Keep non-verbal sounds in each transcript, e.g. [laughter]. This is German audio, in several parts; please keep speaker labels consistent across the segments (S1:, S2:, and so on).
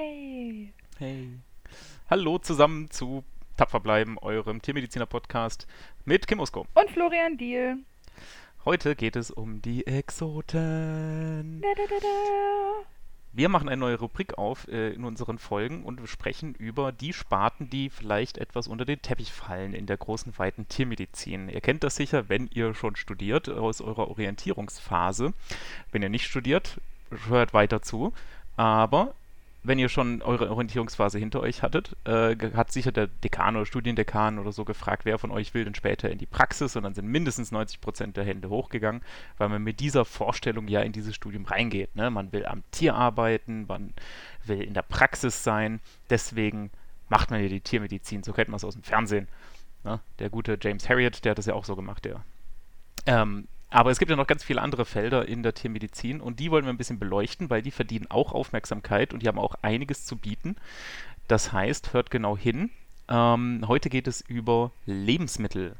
S1: Hey.
S2: Hey. Hallo zusammen zu Tapfer bleiben, eurem Tiermediziner-Podcast mit Kim Usko.
S1: Und Florian Diel.
S2: Heute geht es um die Exoten.
S1: Da, da, da, da.
S2: Wir machen eine neue Rubrik auf äh, in unseren Folgen und wir sprechen über die Sparten, die vielleicht etwas unter den Teppich fallen in der großen, weiten Tiermedizin. Ihr kennt das sicher, wenn ihr schon studiert, aus eurer Orientierungsphase. Wenn ihr nicht studiert, hört weiter zu. Aber wenn ihr schon eure Orientierungsphase hinter euch hattet, äh, hat sicher der Dekan oder Studiendekan oder so gefragt, wer von euch will denn später in die Praxis und dann sind mindestens 90% der Hände hochgegangen, weil man mit dieser Vorstellung ja in dieses Studium reingeht. Ne? Man will am Tier arbeiten, man will in der Praxis sein, deswegen macht man ja die Tiermedizin, so kennt man es aus dem Fernsehen. Ne? Der gute James Harriet, der hat das ja auch so gemacht, der ähm, aber es gibt ja noch ganz viele andere Felder in der Tiermedizin und die wollen wir ein bisschen beleuchten, weil die verdienen auch Aufmerksamkeit und die haben auch einiges zu bieten. Das heißt, hört genau hin. Ähm, heute geht es über Lebensmittel.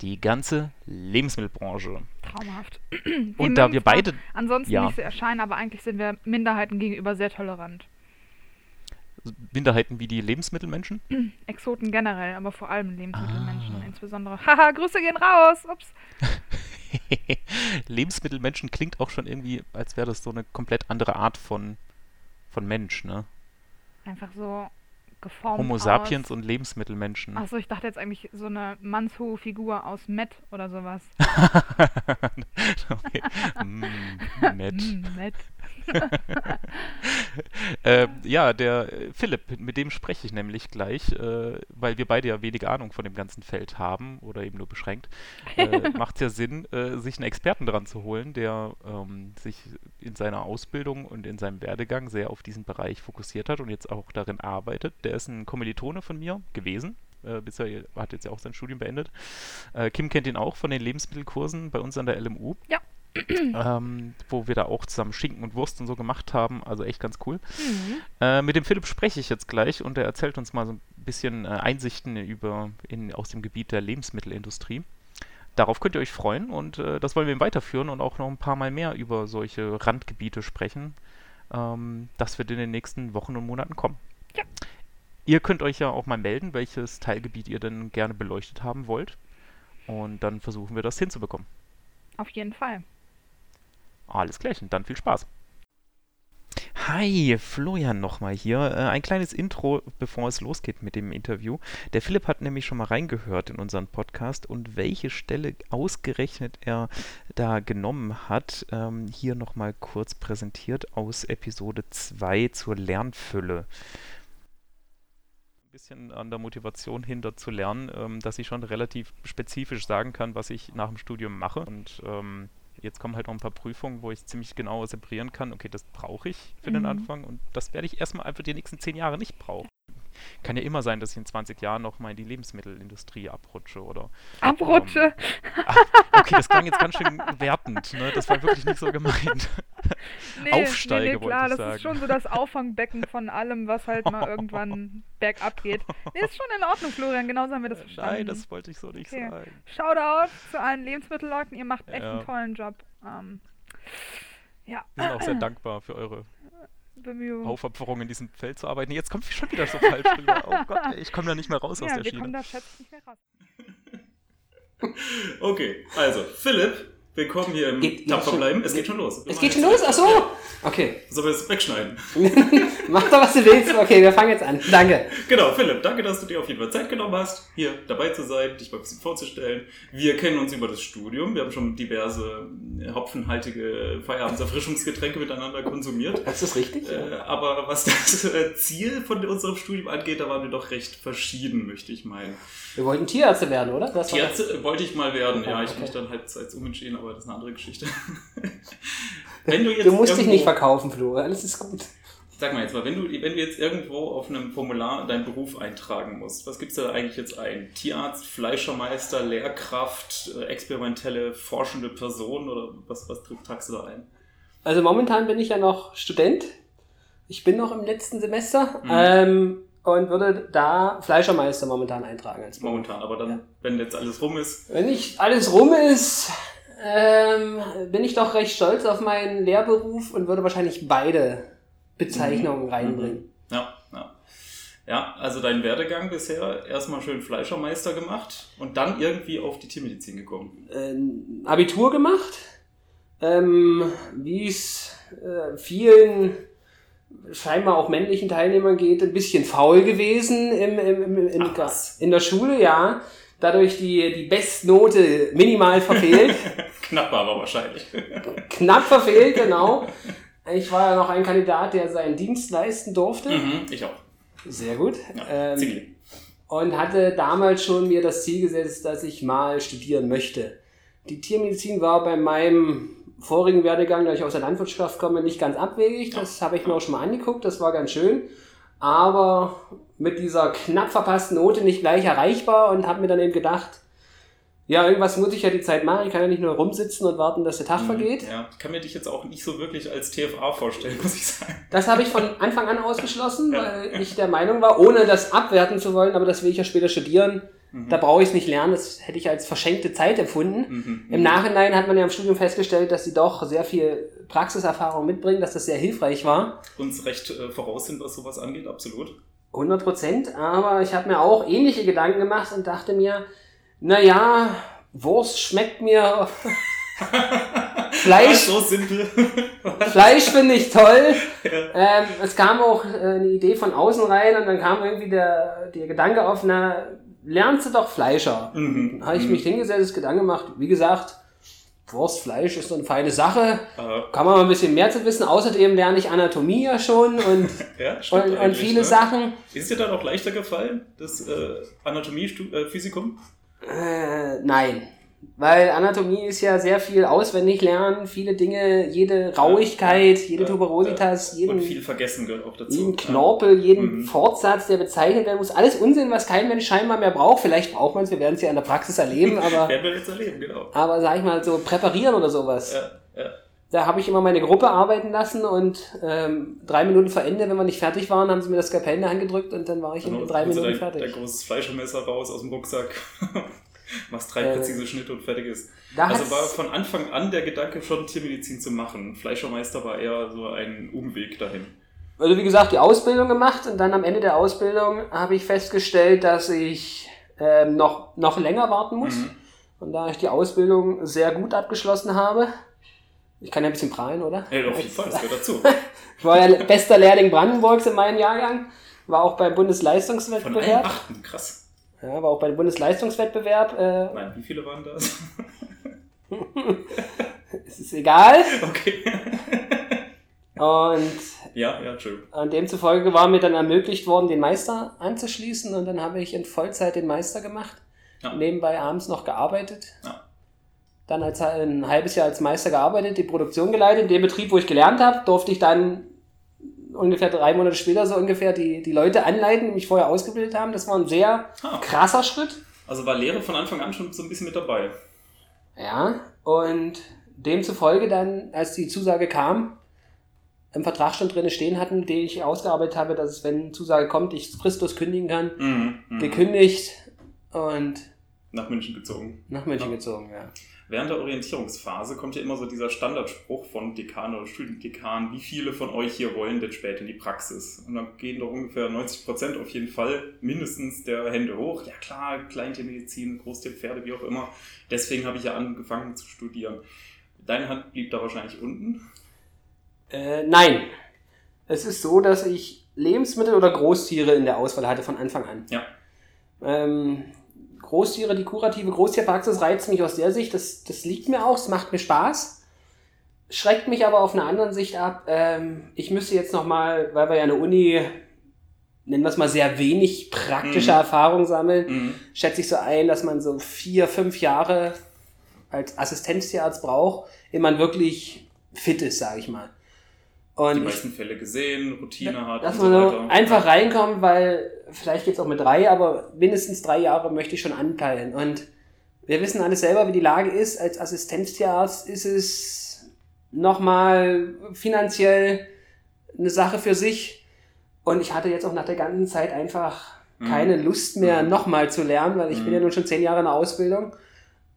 S2: Die ganze Lebensmittelbranche.
S1: Traumhaft. [clears throat]
S2: Und da wir beide.
S1: Ansonsten
S2: ja.
S1: nicht so erscheinen, aber eigentlich sind wir Minderheiten gegenüber sehr tolerant.
S2: Minderheiten wie die Lebensmittelmenschen. [clears throat]
S1: Exoten generell, aber vor allem Lebensmittelmenschen
S2: Ah.
S1: insbesondere. [laughs] Haha, Grüße gehen raus. Ups. [laughs] [laughs]
S2: Lebensmittelmenschen klingt auch schon irgendwie, als wäre das so eine komplett andere Art von, von Mensch, ne?
S1: Einfach so geformt
S2: Homo
S1: aus.
S2: sapiens und Lebensmittelmenschen.
S1: Achso, ich dachte jetzt eigentlich so eine mannshohe Figur aus Met oder sowas. [laughs]
S2: okay. Mm, [laughs] nett.
S1: Mm, Met. [laughs]
S2: äh, ja, der äh, Philipp, mit dem spreche ich nämlich gleich, äh, weil wir beide ja wenig Ahnung von dem ganzen Feld haben oder eben nur beschränkt. Äh, [laughs] Macht es ja Sinn, äh, sich einen Experten dran zu holen, der ähm, sich in seiner Ausbildung und in seinem Werdegang sehr auf diesen Bereich fokussiert hat und jetzt auch darin arbeitet. Der ist ein Kommilitone von mir gewesen. Äh, bisher hat jetzt ja auch sein Studium beendet. Äh, Kim kennt ihn auch von den Lebensmittelkursen bei uns an der LMU.
S1: Ja. [clears throat]
S2: ähm, wo wir da auch zusammen Schinken und Wurst und so gemacht haben. Also echt ganz cool.
S1: Mhm.
S2: Äh, mit dem Philipp spreche ich jetzt gleich und er erzählt uns mal so ein bisschen äh, Einsichten über in, aus dem Gebiet der Lebensmittelindustrie. Darauf könnt ihr euch freuen und äh, das wollen wir ihm weiterführen und auch noch ein paar Mal mehr über solche Randgebiete sprechen. Ähm, das wird in den nächsten Wochen und Monaten kommen.
S1: Ja.
S2: Ihr könnt euch ja auch mal melden, welches Teilgebiet ihr denn gerne beleuchtet haben wollt. Und dann versuchen wir das hinzubekommen.
S1: Auf jeden Fall.
S2: Alles klärchen, dann viel Spaß. Hi, Florian nochmal hier. Äh, ein kleines Intro, bevor es losgeht mit dem Interview. Der Philipp hat nämlich schon mal reingehört in unseren Podcast und welche Stelle ausgerechnet er da genommen hat, ähm, hier nochmal kurz präsentiert aus Episode 2 zur Lernfülle. Ein bisschen an der Motivation hinter zu lernen, ähm, dass ich schon relativ spezifisch sagen kann, was ich nach dem Studium mache und ähm, Jetzt kommen halt noch ein paar Prüfungen, wo ich ziemlich genau separieren kann, okay, das brauche ich für den
S1: Mhm.
S2: Anfang und das werde ich erstmal einfach die nächsten zehn Jahre nicht brauchen. Kann ja immer sein, dass ich in 20 Jahren noch mal in die Lebensmittelindustrie abrutsche oder.
S1: Abrutsche.
S2: Ah, okay, das klang jetzt ganz schön wertend, ne? Das war wirklich nicht so gemeint. [laughs]
S1: Nee,
S2: Aufsteige,
S1: nee, nee, klar,
S2: ich
S1: das
S2: sagen.
S1: ist schon so das Auffangbecken von allem, was halt mal [laughs] irgendwann bergab geht. Nee, ist schon in Ordnung, Florian, genauso haben wir das verstanden.
S2: Nein, das wollte ich so nicht
S1: Okay.
S2: sagen.
S1: Shoutout zu allen Lebensmittelleuten, ihr macht echt
S2: Ja.
S1: einen tollen Job. Ähm, ja,
S2: Wir sind auch sehr dankbar für eure [clears throat]
S1: Bemühungen.
S2: Aufopferung in diesem Feld zu arbeiten. Jetzt kommt schon wieder so falsch rüber. [laughs] Oh Gott, ey, ich komme da nicht mehr raus aus
S1: ja,
S2: der
S1: wir
S2: Schiene.
S1: kommen da schätze ich nicht mehr raus.
S3: Okay, also Philipp, willkommen hier im
S4: Geht-
S3: Tapfer
S4: schon-
S3: bleiben. Es geht schon los. Wir
S4: Es geht schon los? Ach so. Okay.
S3: Sollen wir es wegschneiden? [laughs]
S4: Mach doch, was du willst. Okay, wir fangen jetzt an. Danke.
S3: Genau, Philipp, danke, dass du dir auf jeden Fall Zeit genommen hast, hier dabei zu sein, dich mal ein bisschen vorzustellen. Wir kennen uns über das Studium. Wir haben schon diverse äh, hopfenhaltige Feierabendserfrischungsgetränke miteinander konsumiert.
S4: Das ist richtig.
S3: Äh, aber was das äh, Ziel von unserem Studium angeht, da waren wir doch recht verschieden, möchte ich meinen.
S4: Wir wollten Tierärzte werden, oder? Das war
S3: Tierarzt äh, wollte ich mal werden, ja.
S4: Oh,
S3: Ich
S4: okay.
S3: mich dann halt als umentschieden, aber das ist eine andere Geschichte. [laughs] Wenn du jetzt
S4: Du musst dich nicht verkaufen, Flo. Alles ist gut.
S3: Sag mal jetzt mal, wenn du, wenn du jetzt irgendwo auf einem Formular deinen Beruf eintragen musst, was gibt's da eigentlich jetzt ein? Tierarzt, Fleischermeister, Lehrkraft, äh, experimentelle, forschende Person oder was, was tragst du da ein?
S4: Also momentan bin ich ja noch Student. Ich bin noch im letzten Semester.
S3: Mhm.
S4: Ähm, und würde da Fleischermeister momentan eintragen. Als.
S3: Momentan, aber dann,
S4: Ja.
S3: wenn jetzt alles rum ist,
S4: Wenn nicht alles rum ist, ähm, bin ich doch recht stolz auf meinen Lehrberuf und würde wahrscheinlich beide Bezeichnung reinbringen.
S3: Ja, ja. Ja, also dein Werdegang bisher erstmal schön Fleischermeister gemacht und dann irgendwie auf die Tiermedizin gekommen.
S4: Ähm, Abitur gemacht, ähm, wie es äh, vielen scheinbar auch männlichen Teilnehmern geht, ein bisschen faul gewesen im, im, im, in,
S3: Ach,
S4: in der Schule, ja. Dadurch die, die Bestnote minimal verfehlt. [laughs]
S3: Knapp aber wahrscheinlich.
S4: Knapp verfehlt, genau. Ich war ja noch ein Kandidat, der seinen Dienst leisten durfte.
S3: mhm, ich auch.
S4: Sehr gut.
S3: Ja,
S4: Ähm, und hatte damals schon mir das Ziel gesetzt, dass ich mal studieren möchte. Die Tiermedizin war bei meinem vorigen Werdegang, da ich aus der Landwirtschaft komme, nicht ganz abwegig. Das habe ich mir auch schon mal angeguckt, das war ganz schön. Aber mit dieser knapp verpassten Note nicht gleich erreichbar und habe mir dann eben gedacht, ja, irgendwas muss ich ja die Zeit machen. Ich kann ja nicht nur rumsitzen und warten, dass der Tag vergeht.
S3: Ja, ich kann mir dich jetzt auch nicht so wirklich als TFA vorstellen, [laughs] muss ich sagen.
S4: Das habe ich von Anfang an ausgeschlossen, weil ich der Meinung war, ohne das abwerten zu wollen, aber das will ich ja später studieren, da brauche ich es nicht lernen, das hätte ich als verschenkte Zeit empfunden.
S3: Mhm.
S4: Im Nachhinein hat man ja im Studium festgestellt, dass sie doch sehr viel Praxiserfahrung mitbringen, dass das sehr hilfreich war.
S3: Uns recht äh, voraus sind, was sowas angeht, absolut.
S4: 100 Prozent, aber ich habe mir auch ähnliche Gedanken gemacht und dachte mir, naja, Wurst schmeckt mir. [laughs] Fleisch,
S3: so simpel. [laughs]
S4: Fleisch finde ich toll. Ähm, es kam auch äh, eine Idee von außen rein und dann kam irgendwie der, der Gedanke auf, na, lernst du doch Fleischer.
S3: Mhm.
S4: Dann habe ich mich hingesetzt, Gedanken gemacht, wie gesagt, Wurst, Fleisch ist so eine feine Sache.
S3: Äh,
S4: Kann man mal ein bisschen mehr zu wissen. Außerdem lerne ich Anatomie ja schon und, [laughs]
S3: ja,
S4: und, und viele
S3: ne?
S4: Sachen.
S3: Ist dir dann auch leichter gefallen, das äh, Anatomie-Physikum?
S4: Äh, nein. Weil Anatomie ist ja sehr viel auswendig lernen, viele Dinge, jede Rauigkeit, jede Tuberositas, jeden,
S3: vergessen gehört auch dazu.
S4: jeden Knorpel, jeden
S3: Mhm.
S4: Fortsatz, der bezeichnet werden muss. Alles Unsinn, was kein Mensch scheinbar mehr braucht. Vielleicht braucht man es, wir werden es ja in der Praxis erleben,
S3: Ja. [laughs]
S4: aber,
S3: Werden wir jetzt erleben, genau.
S4: aber sag ich mal, so präparieren oder sowas.
S3: Ja, ja.
S4: Da habe ich immer meine Gruppe arbeiten lassen und ähm, drei Minuten vor Ende, wenn wir nicht fertig waren, haben sie mir das Skalpell in die Hand gedrückt und dann war ich in
S3: Genau,
S4: drei Minuten
S3: dein,
S4: fertig.
S3: Dein großes Fleischermesser raus aus dem Rucksack, [laughs] machst drei
S4: Äh,
S3: präzise Schnitte und fertig ist. Also war von Anfang an der Gedanke schon Tiermedizin zu machen. Fleischermeister war eher so ein Umweg dahin.
S4: Also wie gesagt, die Ausbildung gemacht und dann am Ende der Ausbildung habe ich festgestellt, dass ich ähm, noch, noch länger warten muss.
S3: Mhm.
S4: Und da ich die Ausbildung sehr gut abgeschlossen habe, ich kann ja ein bisschen prahlen, oder?
S3: Hey, auf jeden Fall, das gehört dazu.
S4: Ich [laughs] war ja bester Lehrling Brandenburgs in meinem Jahrgang, war auch beim
S3: Von einem
S4: Bundesleistungswettbewerb.
S3: Achten, krass.
S4: Ja, war auch beim Bundesleistungswettbewerb. Äh,
S3: Nein, wie viele waren das? [laughs]
S4: es ist egal.
S3: Okay.
S4: Und
S3: Ja, ja, Entschuldigung.
S4: an demzufolge war mir dann ermöglicht worden, den Meister anzuschließen. Und dann habe ich in Vollzeit den Meister gemacht.
S3: Ja.
S4: Nebenbei abends noch gearbeitet.
S3: Ja.
S4: Dann als, ein halbes Jahr als Meister gearbeitet, die Produktion geleitet. In dem Betrieb, wo ich gelernt habe, durfte ich dann ungefähr drei Monate später so ungefähr die, die Leute anleiten, die mich vorher ausgebildet haben. Das war ein sehr
S3: Ah.
S4: krasser Schritt.
S3: Also war Lehre von Anfang an schon so ein bisschen mit dabei.
S4: Ja, und demzufolge dann, als die Zusage kam, im Vertrag schon drin stehen hatten, den ich ausgearbeitet habe, dass es, wenn Zusage kommt, ich fristlos kündigen kann.
S3: Mhm. mhm.
S4: Gekündigt und
S3: Nach München gezogen.
S4: nach München
S3: Ja.
S4: gezogen, ja.
S3: Während der Orientierungsphase kommt ja immer so dieser Standardspruch von Dekan oder Studiendekan, wie viele von euch hier wollen denn später in die Praxis? Und dann gehen doch ungefähr 90 Prozent auf jeden Fall mindestens der Hände hoch. Ja klar, Kleintiermedizin, Großtierpferde, wie auch immer. Deswegen habe ich ja angefangen zu studieren. Deine Hand blieb da wahrscheinlich unten.
S4: Äh, nein. Es ist so, dass ich Lebensmittel oder Großtiere in der Auswahl hatte von Anfang an.
S3: Ja.
S4: Ähm, Großtiere, die kurative Großtierpraxis reizt mich aus der Sicht, das, das liegt mir auch, es macht mir Spaß. Schreckt mich aber auf einer anderen Sicht ab. Ähm, ich müsste jetzt nochmal, weil wir ja eine Uni, nennen wir es mal, sehr wenig praktische
S3: Mhm.
S4: Erfahrung sammeln,
S3: Mhm.
S4: schätze ich so ein, dass man so vier, fünf Jahre als Assistenztierarzt braucht, ehe man wirklich fit ist, sage ich mal.
S3: Die
S4: Und ich,
S3: meisten Fälle gesehen, Routine hat
S4: dass
S3: und
S4: man
S3: so weiter.
S4: einfach reinkommt, weil vielleicht geht's auch mit drei, aber mindestens drei Jahre möchte ich schon anpeilen. Und wir wissen alles selber, wie die Lage ist. Als Assistenztierarzt ist es nochmal finanziell eine Sache für sich. Und ich hatte jetzt auch nach der ganzen Zeit einfach
S3: Mhm.
S4: keine Lust mehr,
S3: Mhm.
S4: nochmal zu lernen, weil ich
S3: Mhm.
S4: bin ja nun schon zehn Jahre in der Ausbildung.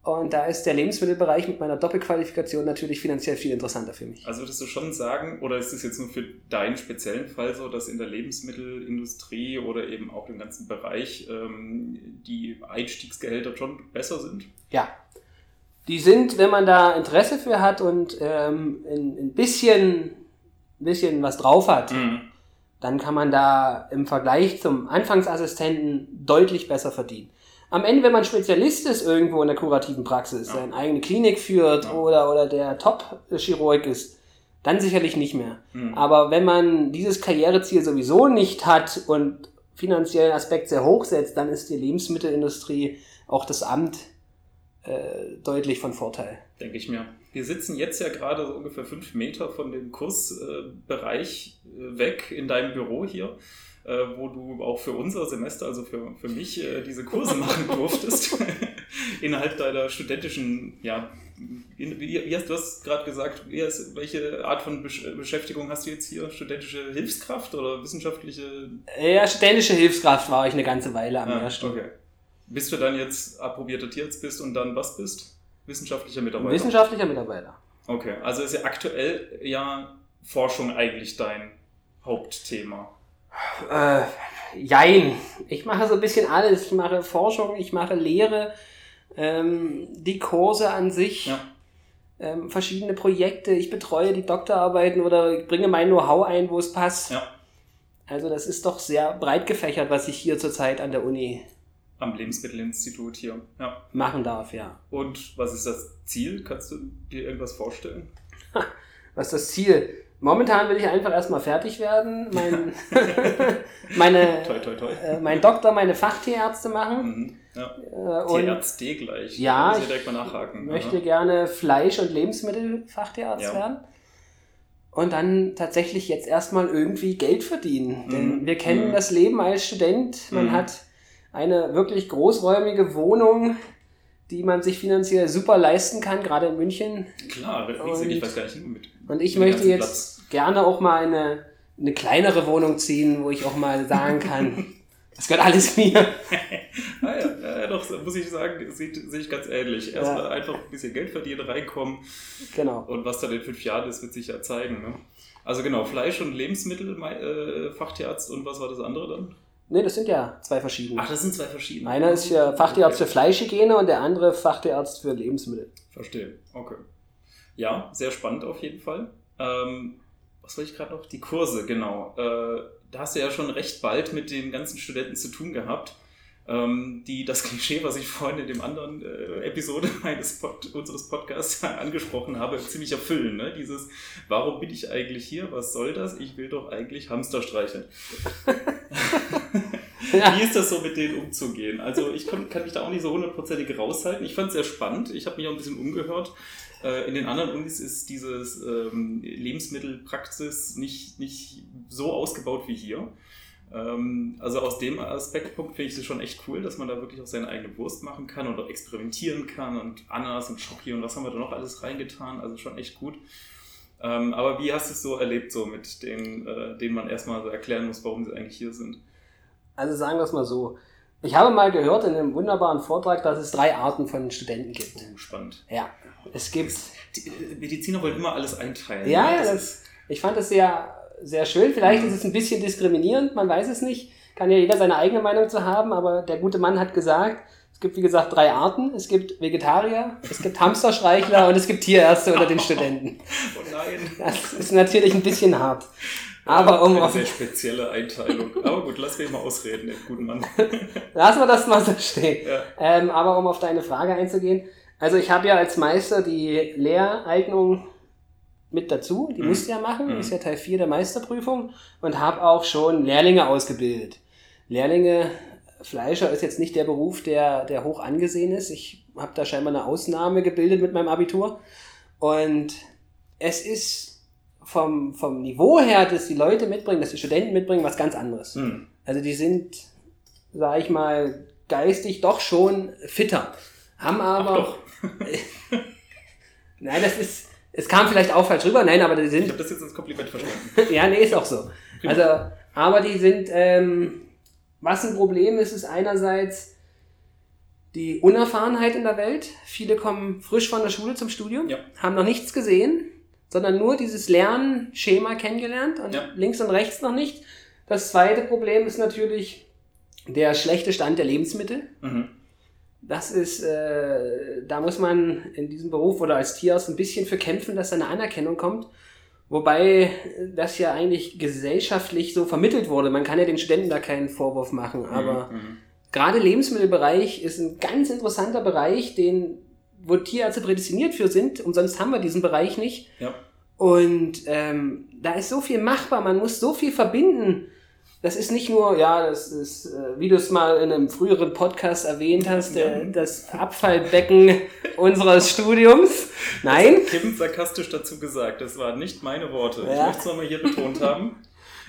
S4: Und da ist der Lebensmittelbereich mit meiner Doppelqualifikation natürlich finanziell viel interessanter für mich.
S3: Also würdest du schon sagen, oder ist es jetzt nur für deinen speziellen Fall so, dass in der Lebensmittelindustrie oder eben auch im ganzen Bereich ähm, die Einstiegsgehälter schon besser sind?
S4: Ja. Die sind, wenn man da Interesse für hat und ähm, ein, ein, bisschen, ein bisschen was drauf hat, mhm. dann kann man da im Vergleich zum Anfangsassistenten deutlich besser verdienen am Ende, wenn man Spezialist ist irgendwo in der kurativen Praxis, seine eigene Klinik führt oder, oder der Top-Chirurg ist, dann sicherlich nicht mehr. Mhm. Aber wenn man dieses Karriereziel sowieso nicht hat und finanziellen Aspekt sehr hoch setzt, dann ist die Lebensmittelindustrie auch das Amt äh, deutlich von Vorteil.
S3: Denke ich mir. Wir sitzen jetzt ja gerade so ungefähr fünf Meter von dem Kursbereich äh, weg in deinem Büro hier wo du auch für unser Semester, also für, für mich, äh, diese Kurse machen durftest. [laughs] innerhalb deiner studentischen, ja, wie, hast du das gerade gesagt? Hast, welche Art von Beschäftigung hast du jetzt hier? Studentische Hilfskraft oder wissenschaftliche?
S4: Ja, studentische Hilfskraft war ich eine ganze Weile am
S3: ah, ersten. Okay. Bis du dann jetzt approbierter Tierarzt bist und dann was bist? Wissenschaftlicher Mitarbeiter?
S4: Wissenschaftlicher Mitarbeiter.
S3: Okay, also ist ja aktuell ja Forschung eigentlich dein Hauptthema.
S4: Äh, jein. Ich mache so ein bisschen alles. Ich mache Forschung, ich mache Lehre, ähm, die Kurse an sich, ja. ähm, verschiedene Projekte. Ich betreue die Doktorarbeiten oder bringe mein Know-how ein, wo es passt. Ja. Also das ist doch sehr breit gefächert, was ich hier zurzeit an der Uni
S3: am Lebensmittelinstitut hier ja.
S4: machen darf, ja.
S3: Und was ist das Ziel? Kannst du dir irgendwas vorstellen?
S4: was ist das Ziel? Momentan will ich einfach erstmal fertig werden, mein, [laughs] meine, toi, toi, toi. Äh, mein Doktor, meine Fachtierärzte machen. Mhm,
S3: ja. Äh, Tierärzte gleich.
S4: Ja, ich direkt mal nachhaken. möchte Aha. gerne Fleisch- und Lebensmittelfachtierarzt ja. werden. Und dann tatsächlich jetzt erstmal irgendwie Geld verdienen. Mhm. Denn wir kennen mhm. das Leben als Student. Man mhm. hat eine wirklich großräumige Wohnung, die man sich finanziell super leisten kann, gerade in München.
S3: Klar, riesig, ich weiß gar nicht mit.
S4: Und ich möchte jetzt Platz. gerne auch mal eine, eine kleinere Wohnung ziehen, wo ich auch mal sagen kann, [laughs] das gehört alles mir. [laughs]
S3: ah ja, doch, muss ich sagen, sehe seh ich ganz ähnlich. Erstmal ja. einfach ein bisschen Geld verdienen, reinkommen.
S4: Genau.
S3: Und was dann in fünf Jahren ist, wird sich ja zeigen. Ne? Also genau, Fleisch- und Lebensmittel, äh, Fachtierarzt und was war das andere dann?
S4: Ne, das sind ja zwei verschiedene.
S3: Ach, das sind zwei verschiedene.
S4: Einer ist für Fachtierarzt okay. für Fleischhygiene und der andere Fachtierarzt für Lebensmittel.
S3: Verstehe, okay. Ja, sehr spannend auf jeden Fall. Ähm, was wollte ich gerade noch? Die Kurse, genau. Äh, da hast du ja schon recht bald mit den ganzen Studenten zu tun gehabt ähm, die das Klischee, was ich vorhin in dem anderen äh, Episode [laughs] meines Pod unseres Podcasts [laughs] angesprochen habe, ziemlich erfüllen. Ne? Dieses, warum bin ich eigentlich hier? Was soll das? Ich will doch eigentlich Hamster streicheln. [laughs] [laughs] Wie ist das so, mit denen umzugehen? Also ich kann, kann mich da auch nicht so hundertprozentig raushalten. Ich fand es sehr spannend. Ich habe mich auch ein bisschen umgehört. Äh, in den anderen Unis ist dieses ähm, Lebensmittelpraxis nicht, nicht so ausgebaut wie hier. Ähm, also aus dem Aspektpunkt finde ich es schon echt cool, dass man da wirklich auch seine eigene Wurst machen kann und auch experimentieren kann und Ananas und Schoki und was haben wir da noch alles reingetan. Also schon echt gut. Ähm, aber wie hast du es so erlebt, so mit denen, äh, denen man erstmal so erklären muss, warum sie eigentlich hier sind?
S4: Also sagen wir es mal so. Ich habe mal gehört in einem wunderbaren Vortrag, dass es drei Arten von Studenten gibt.
S3: Oh, spannend.
S4: Ja, es gibt.
S3: Die Mediziner wollen immer alles einteilen.
S4: Ja, ne? das, das ich fand das sehr sehr schön. Vielleicht ist es ein bisschen diskriminierend, man weiß es nicht. Kann ja jeder seine eigene Meinung zu haben, aber der gute Mann hat gesagt, es gibt wie gesagt drei Arten. Es gibt Vegetarier, es gibt Hamsterstreichler und es gibt Tierärzte unter den Studenten.
S3: Oh nein.
S4: Das ist natürlich ein bisschen hart. Aber um
S3: Eine sehr spezielle Einteilung. Aber gut, lass mich mal ausreden, den guten Mann. [laughs]
S4: Lassen wir das mal so stehen. Ja. Ähm, aber um auf deine Frage einzugehen. Also ich habe ja als Meister die Lehreignung mit dazu. Die mhm. musste ja machen, mhm. ist ja Teil 4 der Meisterprüfung und habe auch schon Lehrlinge ausgebildet. Lehrlinge, Fleischer ist jetzt nicht der Beruf, der, der hoch angesehen ist. Ich habe da scheinbar eine Ausnahme gebildet mit meinem Abitur. Und es ist vom, vom Niveau her, dass die Leute mitbringen, dass die Studenten mitbringen, was ganz anderes. Mhm. Also die sind, sage ich mal, geistig doch schon fitter. Haben aber. [laughs] Nein, das ist, es kam vielleicht auch falsch rüber, nein, aber die sind.
S3: Ich habe das jetzt als Kompliment verstanden. [laughs]
S4: ja, nee, ist auch so. Also, aber die sind, ähm, was ein Problem ist, ist einerseits, die Unerfahrenheit in der Welt. Viele kommen frisch von der Schule zum Studium,
S3: Ja.
S4: haben noch nichts gesehen, sondern nur dieses Lernschema kennengelernt und
S3: Ja.
S4: links und rechts noch nicht. Das zweite Problem ist natürlich der schlechte Stand der Lebensmittel.
S3: Mhm.
S4: Das ist, äh, da muss man in diesem Beruf oder als Tierarzt ein bisschen für kämpfen, dass da eine Anerkennung kommt. Wobei das ja eigentlich gesellschaftlich so vermittelt wurde. Man kann ja den Studenten da keinen Vorwurf machen. Aber
S3: Mhm.
S4: gerade Lebensmittelbereich ist ein ganz interessanter Bereich, den, wo Tierärzte prädestiniert für sind. Umsonst haben wir diesen Bereich nicht.
S3: Ja.
S4: Und ähm, da ist so viel machbar, man muss so viel verbinden. Das ist nicht nur, ja, das ist, äh, wie du es mal in einem früheren Podcast erwähnt hast, der, das Abfallbecken [laughs] unseres Studiums. Nein,
S3: Kim sarkastisch dazu gesagt, das waren nicht meine Worte. Ich
S4: Ja.
S3: möchte es nochmal hier betont haben.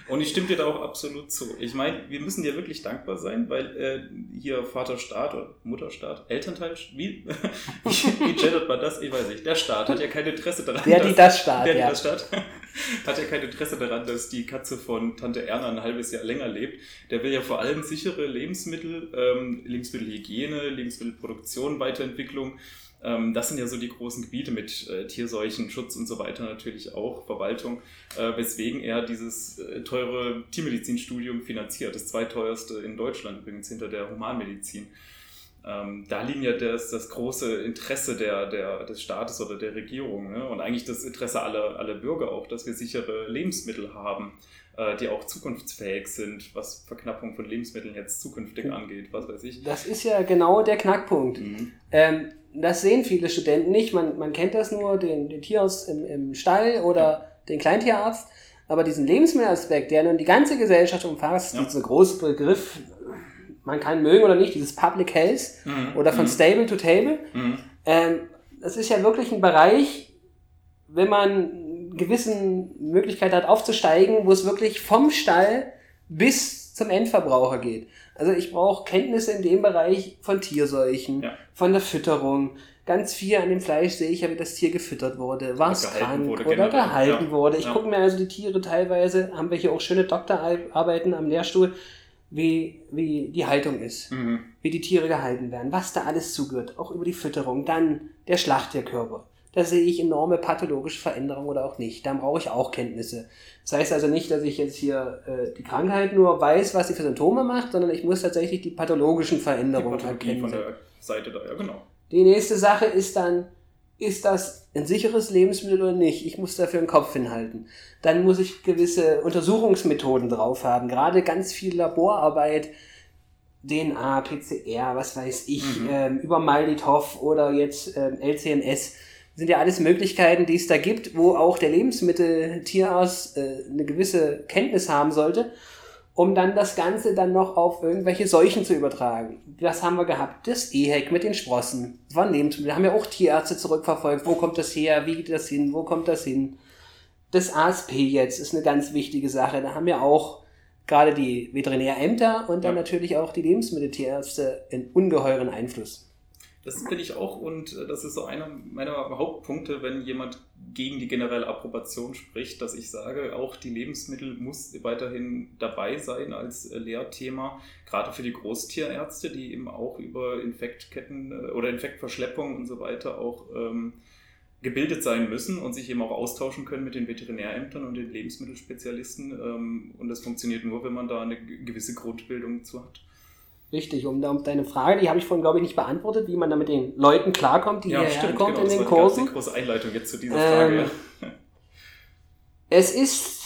S3: Und ich stimme dir da auch absolut zu. Ich meine, wir müssen dir wirklich dankbar sein, weil äh, hier Vaterstaat oder Mutterstaat, Elternteil, wie, [laughs] wie gendert man das? Ich weiß nicht. Der Staat hat ja kein Interesse daran,
S4: der, die das Staat,
S3: der, die
S4: ja.
S3: das Staat [laughs] hat ja kein Interesse daran, dass die Katze von Tante Erna ein halbes Jahr länger lebt. Der will ja vor allem sichere Lebensmittel, ähm, Lebensmittelhygiene, Lebensmittelproduktion, Weiterentwicklung. Ähm, das sind ja so die großen Gebiete mit äh, Tierseuchen, Schutz und so weiter natürlich auch, Verwaltung, äh, weswegen er dieses äh, teure Tiermedizinstudium finanziert. Das zweiteuerste in Deutschland übrigens hinter der Humanmedizin. Ähm, da liegen ja das, das große Interesse der, der, des Staates oder der Regierung ne? und eigentlich das Interesse aller, aller Bürger auch, dass wir sichere Lebensmittel haben, äh, die auch zukunftsfähig sind, was Verknappung von Lebensmitteln jetzt zukünftig angeht, was weiß ich.
S4: Das ist ja genau der Knackpunkt.
S3: Mhm.
S4: Ähm, das sehen viele Studenten nicht. Man, man kennt das nur, den, den Tierarzt im, im Stall oder den Kleintierarzt. Aber diesen Lebensmittelaspekt, der nun die ganze Gesellschaft umfasst,
S3: Ja.
S4: dieser große Begriff, man kann mögen oder nicht, dieses Public Health
S3: Mhm.
S4: oder von
S3: Mhm.
S4: Stable to Table,
S3: Mhm.
S4: ähm, das ist ja wirklich ein Bereich, wenn man gewissen Möglichkeit hat aufzusteigen, wo es wirklich vom Stall bis zum Endverbraucher geht. Also ich brauche Kenntnisse in dem Bereich von Tierseuchen,
S3: Ja.
S4: von der Fütterung. Ganz viel an dem Fleisch sehe ich ja, wie das Tier gefüttert wurde, war es krank
S3: wurde
S4: oder
S3: generell,
S4: gehalten
S3: ja.
S4: wurde. Ich
S3: Ja.
S4: gucke mir also die Tiere teilweise, haben wir hier auch schöne Doktorarbeiten am Lehrstuhl, wie, wie die Haltung ist
S3: Mhm.
S4: wie die Tiere gehalten werden, was da alles zugehört, auch über die Fütterung, dann der Schlachttierkörper. Da sehe ich enorme pathologische Veränderungen oder auch nicht. Da brauche ich auch Kenntnisse. Das heißt also nicht, dass ich jetzt hier äh, die Krankheit nur weiß, was sie für Symptome macht, sondern ich muss tatsächlich die pathologischen
S3: Die
S4: Veränderungen
S3: Pathologie
S4: erkennen.
S3: von der Seite da, ja genau.
S4: Die nächste Sache ist dann, ist das ein sicheres Lebensmittel oder nicht? Ich muss dafür einen Kopf hinhalten. Dann muss ich gewisse Untersuchungsmethoden drauf haben. Gerade ganz viel Laborarbeit, DNA, PCR, was weiß ich,
S3: Mhm.
S4: ähm, über Malditov oder jetzt ähm, LCMS. Sind ja alles Möglichkeiten, die es da gibt, wo auch der Lebensmitteltierarzt äh, eine gewisse Kenntnis haben sollte um dann das Ganze dann noch auf irgendwelche Seuchen zu übertragen. Das haben wir gehabt. Das EHEC mit den Sprossen. Das waren Lebensmittel. Da haben ja auch Tierärzte zurückverfolgt. Wo kommt das her? Wie geht das hin? Wo kommt das hin? Das ASP jetzt ist eine ganz wichtige Sache. Da haben ja auch gerade die Veterinärämter und dann
S3: Ja.
S4: natürlich auch die Lebensmitteltierärzte einen ungeheuren Einfluss.
S3: Das bin ich auch und äh, das ist so einer meiner Hauptpunkte, wenn jemand gegen die generelle Approbation spricht, dass ich sage, auch die Lebensmittel muss weiterhin dabei sein als äh, Lehrthema, gerade für die Großtierärzte, die eben auch über Infektketten äh, oder Infektverschleppung und so weiter auch ähm, gebildet sein müssen und sich eben auch austauschen können mit den Veterinärämtern und den Lebensmittelspezialisten. Ähm, und das funktioniert nur, wenn man da eine ge- gewisse Grundbildung zu hat.
S4: Richtig, um, um deine Frage, die habe ich vorhin, glaube ich, nicht beantwortet, wie man da mit den Leuten klarkommt, die hierher kommt in
S3: das
S4: den Kursen.
S3: große Einleitung jetzt zu dieser Frage.
S4: Ähm,
S3: ja. [laughs]
S4: Es ist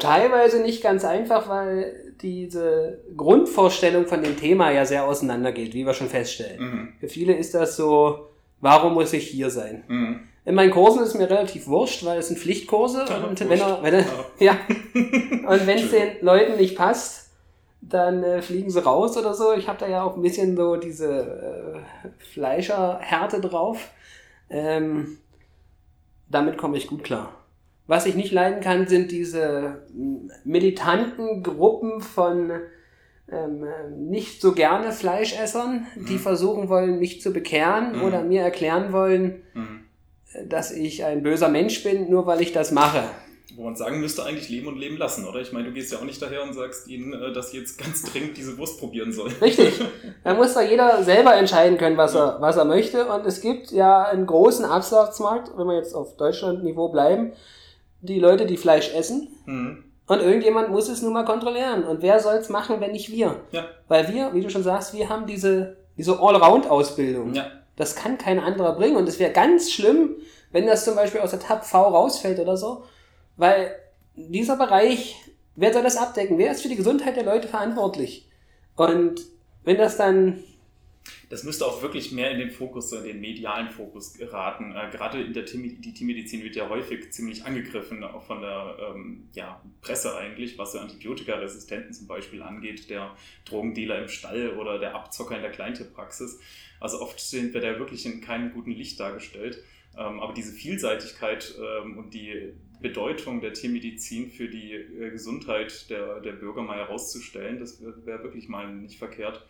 S4: teilweise nicht ganz einfach, weil diese Grundvorstellung von dem Thema ja sehr auseinandergeht, wie wir schon feststellen.
S3: Mhm.
S4: Für viele ist das so, warum muss ich hier sein?
S3: Mhm.
S4: In meinen Kursen ist es mir relativ wurscht, weil es sind Pflichtkurse
S3: Ja,
S4: und
S3: wurscht.
S4: wenn er, wenn er,
S3: Ja. [laughs]
S4: ja, und wenn es den Leuten nicht passt, dann äh, fliegen sie raus oder so. Ich habe da ja auch ein bisschen so diese äh, Fleischerhärte drauf. Ähm, damit komme ich gut klar. Was ich nicht leiden kann, sind diese mm, militanten Gruppen von ähm, nicht so gerne Fleischessern, die
S3: Mhm.
S4: versuchen wollen, mich zu bekehren
S3: Mhm.
S4: oder mir erklären wollen,
S3: Mhm.
S4: dass ich ein böser Mensch bin, nur weil ich das mache.
S3: Wo man sagen müsste, eigentlich leben und leben lassen, oder? Ich meine, du gehst ja auch nicht daher und sagst ihnen, äh, dass sie jetzt ganz dringend diese Wurst probieren sollen.
S4: Richtig. Da muss da jeder selber entscheiden können, was er, was er möchte. Und es gibt ja einen großen Absatzmarkt, wenn wir jetzt auf Deutschland-Niveau bleiben, die Leute, die Fleisch essen.
S3: Mhm.
S4: Und irgendjemand muss es nun mal kontrollieren. Und wer soll es machen, wenn nicht wir?
S3: Ja.
S4: Weil wir, wie du schon sagst, wir haben diese, diese Allround-Ausbildung.
S3: Ja.
S4: Das kann kein anderer bringen. Und es wäre ganz schlimm, wenn das zum Beispiel aus der Tab V rausfällt oder so. Weil dieser Bereich, wer soll das abdecken? Wer ist für die Gesundheit der Leute verantwortlich? Und wenn das dann
S3: Das müsste auch wirklich mehr in den Fokus, in den medialen Fokus geraten. Äh, gerade in der Tierme- die Tiermedizin wird ja häufig ziemlich angegriffen, auch von der ähm, ja, Presse eigentlich, was so Antibiotikaresistenten zum Beispiel angeht, der Drogendealer im Stall oder der Abzocker in der Kleintierpraxis. Also oft sind wir da wirklich in keinem guten Licht dargestellt. Ähm, aber diese Vielseitigkeit ähm, und die Bedeutung der Tiermedizin für die äh, Gesundheit der, der Bürger mal herauszustellen, das wäre wär wirklich mal nicht verkehrt.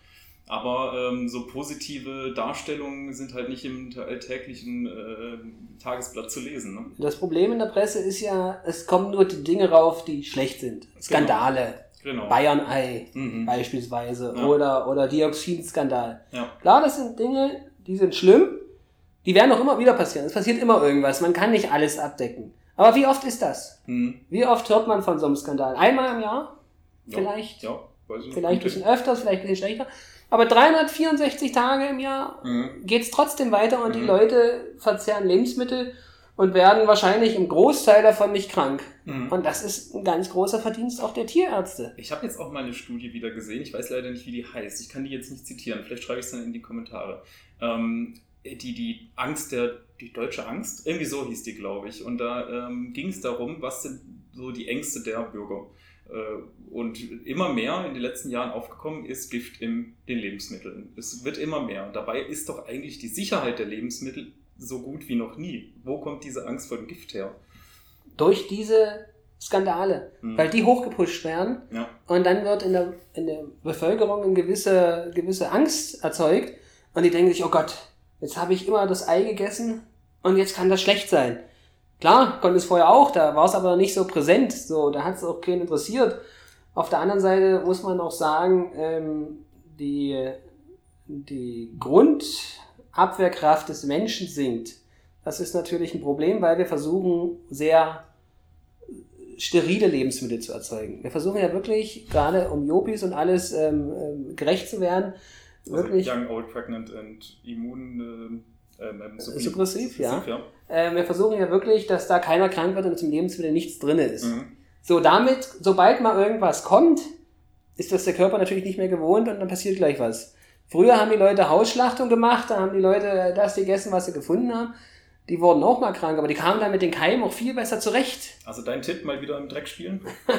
S3: Aber ähm, so positive Darstellungen sind halt nicht im alltäglichen äh, Tagesblatt zu lesen. Ne?
S4: Das Problem in der Presse ist ja, es kommen nur die Dinge rauf, die schlecht sind. Skandale.
S3: Genau.
S4: Bayern-Ei
S3: Mhm.
S4: beispielsweise.
S3: Ja.
S4: Oder, oder Dioxinskandal.
S3: Ja.
S4: Klar, das sind Dinge, die sind schlimm. Die werden auch immer wieder passieren. Es passiert immer irgendwas. Man kann nicht alles abdecken. Aber wie oft ist das?
S3: Mhm.
S4: Wie oft hört man von so einem Skandal? Einmal im Jahr?
S3: Ja.
S4: Vielleicht?
S3: Ja, weiß ich.
S4: Vielleicht ein bisschen öfters, vielleicht ein bisschen schlechter. Aber 364 Tage im Jahr
S3: Mhm.
S4: geht es trotzdem weiter und die
S3: Mhm.
S4: Leute verzehren Lebensmittel und werden wahrscheinlich im Großteil davon nicht krank.
S3: Mhm.
S4: Und das ist ein ganz großer Verdienst auch der Tierärzte.
S3: Ich habe jetzt auch mal eine Studie wieder gesehen. Ich weiß leider nicht, wie die heißt. Ich kann die jetzt nicht zitieren. Vielleicht schreibe ich es dann in die Kommentare. Ähm, die, die Angst der, die deutsche Angst, irgendwie so hieß die, glaube ich. Und da ähm, ging es darum, was sind so die Ängste der Bürger. Äh, und immer mehr in den letzten Jahren aufgekommen ist Gift in den Lebensmitteln. Es wird immer mehr. Dabei ist doch eigentlich die Sicherheit der Lebensmittel so gut wie noch nie. Wo kommt diese Angst vor dem Gift her?
S4: Durch diese Skandale.
S3: Mhm.
S4: Weil die hochgepusht werden
S3: Ja.
S4: und dann wird in der, in der Bevölkerung eine gewisse, gewisse Angst erzeugt und die denken sich, oh Gott, jetzt habe ich immer das Ei gegessen und jetzt kann das schlecht sein. Klar, konnte es vorher auch, da war es aber nicht so präsent, so, da hat es auch keinen interessiert. Auf der anderen Seite muss man auch sagen, ähm, die, die Grundabwehrkraft des Menschen sinkt. Das ist natürlich ein Problem, weil wir versuchen, sehr sterile Lebensmittel zu erzeugen. Wir versuchen ja wirklich, gerade um Jopis und alles ähm, ähm, gerecht zu werden, wirklich,
S3: Also young, old, pregnant and immun. Äh, ähm, ähm, suppressiv,
S4: Suppressiv, ja.
S3: ja.
S4: äh, wir versuchen ja wirklich, dass da keiner krank wird und zum Lebensmittel nichts drin ist.
S3: Mhm.
S4: So, damit, sobald mal irgendwas kommt, ist das der Körper natürlich nicht mehr gewohnt und dann passiert gleich was. Früher haben die Leute Hausschlachtung gemacht, da haben die Leute das gegessen, was sie gefunden haben. Die wurden auch mal krank, aber die kamen dann mit den Keimen auch viel besser zurecht.
S3: Also dein Tipp, mal wieder im Dreck spielen? [laughs]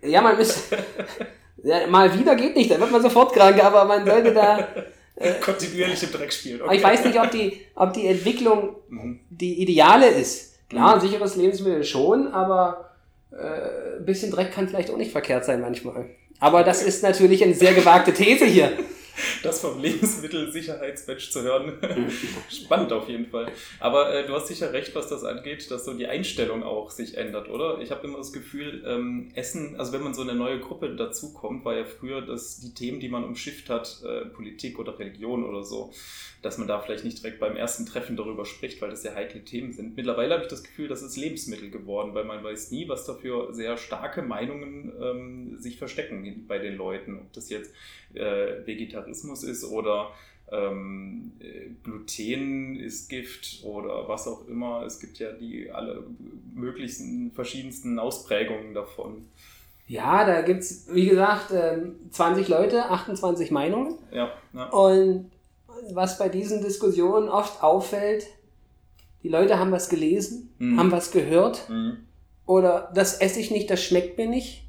S4: Ja, man ist. [laughs] ja, mal wieder geht nicht, da wird man sofort krank, aber man sollte da. [laughs]
S3: Kontinuierlich im Dreck spielen.
S4: Aber ich weiß nicht, ob die, ob die Entwicklung
S3: Mhm.
S4: die ideale ist. Klar, ein sicheres Lebensmittel schon, aber äh, ein bisschen Dreck kann vielleicht auch nicht verkehrt sein manchmal. Aber das ist natürlich eine sehr gewagte These hier. [laughs]
S3: Das vom Lebensmittelsicherheitsbatch zu hören. [laughs] Spannend auf jeden Fall. Aber äh, du hast sicher recht, was das angeht, dass so die Einstellung auch sich ändert, oder? Ich habe immer das Gefühl, ähm, Essen, also wenn man so eine neue Gruppe dazukommt, war ja früher das, die Themen, die man umschifft hat, äh, Politik oder Religion oder so, dass man da vielleicht nicht direkt beim ersten Treffen darüber spricht, weil das sehr heikle Themen sind. Mittlerweile habe ich das Gefühl, das ist Lebensmittel geworden, weil man weiß nie, was dafür sehr starke Meinungen ähm, sich verstecken bei den Leuten. Ob das jetzt äh, Vegetarismus ist oder ähm, äh, Gluten ist Gift oder was auch immer. Es gibt ja die alle möglichsten verschiedensten Ausprägungen davon.
S4: Ja, da gibt's wie gesagt, ähm, 20 Leute, 28 Meinungen.
S3: Ja, ja.
S4: Und was bei diesen Diskussionen oft auffällt, die Leute haben was gelesen,
S3: Mhm.
S4: haben was gehört
S3: Mhm.
S4: oder das esse ich nicht, das schmeckt mir nicht.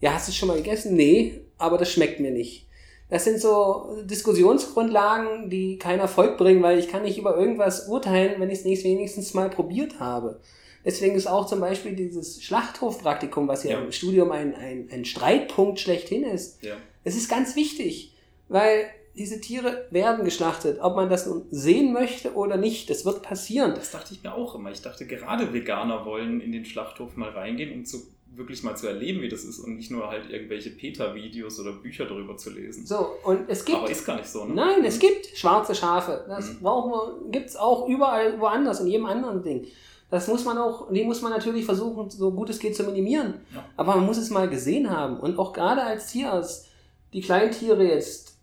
S4: Ja, hast du es schon mal gegessen? Nee, aber das schmeckt mir nicht. Das sind so Diskussionsgrundlagen, die keinen Erfolg bringen, weil ich kann nicht über irgendwas urteilen, wenn ich es nicht wenigstens mal probiert habe. Deswegen ist auch zum Beispiel dieses Schlachthofpraktikum, was ja,
S3: Ja.
S4: im Studium ein, ein, ein Streitpunkt schlechthin ist,
S3: ja.
S4: es ist ganz wichtig, weil diese Tiere werden geschlachtet, ob man das nun sehen möchte oder nicht. Das wird passieren.
S3: Das dachte ich mir auch immer. Ich dachte, gerade Veganer wollen in den Schlachthof mal reingehen, um zu, wirklich mal zu erleben, wie das ist und nicht nur halt irgendwelche PETA-Videos oder Bücher darüber zu lesen.
S4: So, und es gibt.
S3: Aber ist gar nicht so, ne?
S4: Nein, es gibt schwarze Schafe. Das
S3: Mhm.
S4: brauchen gibt es auch überall woanders, in jedem anderen Ding. Das muss man auch, die muss man natürlich versuchen, so gut es geht zu minimieren.
S3: Ja.
S4: Aber man muss es mal gesehen haben. Und auch gerade als Tierarzt, die Kleintiere jetzt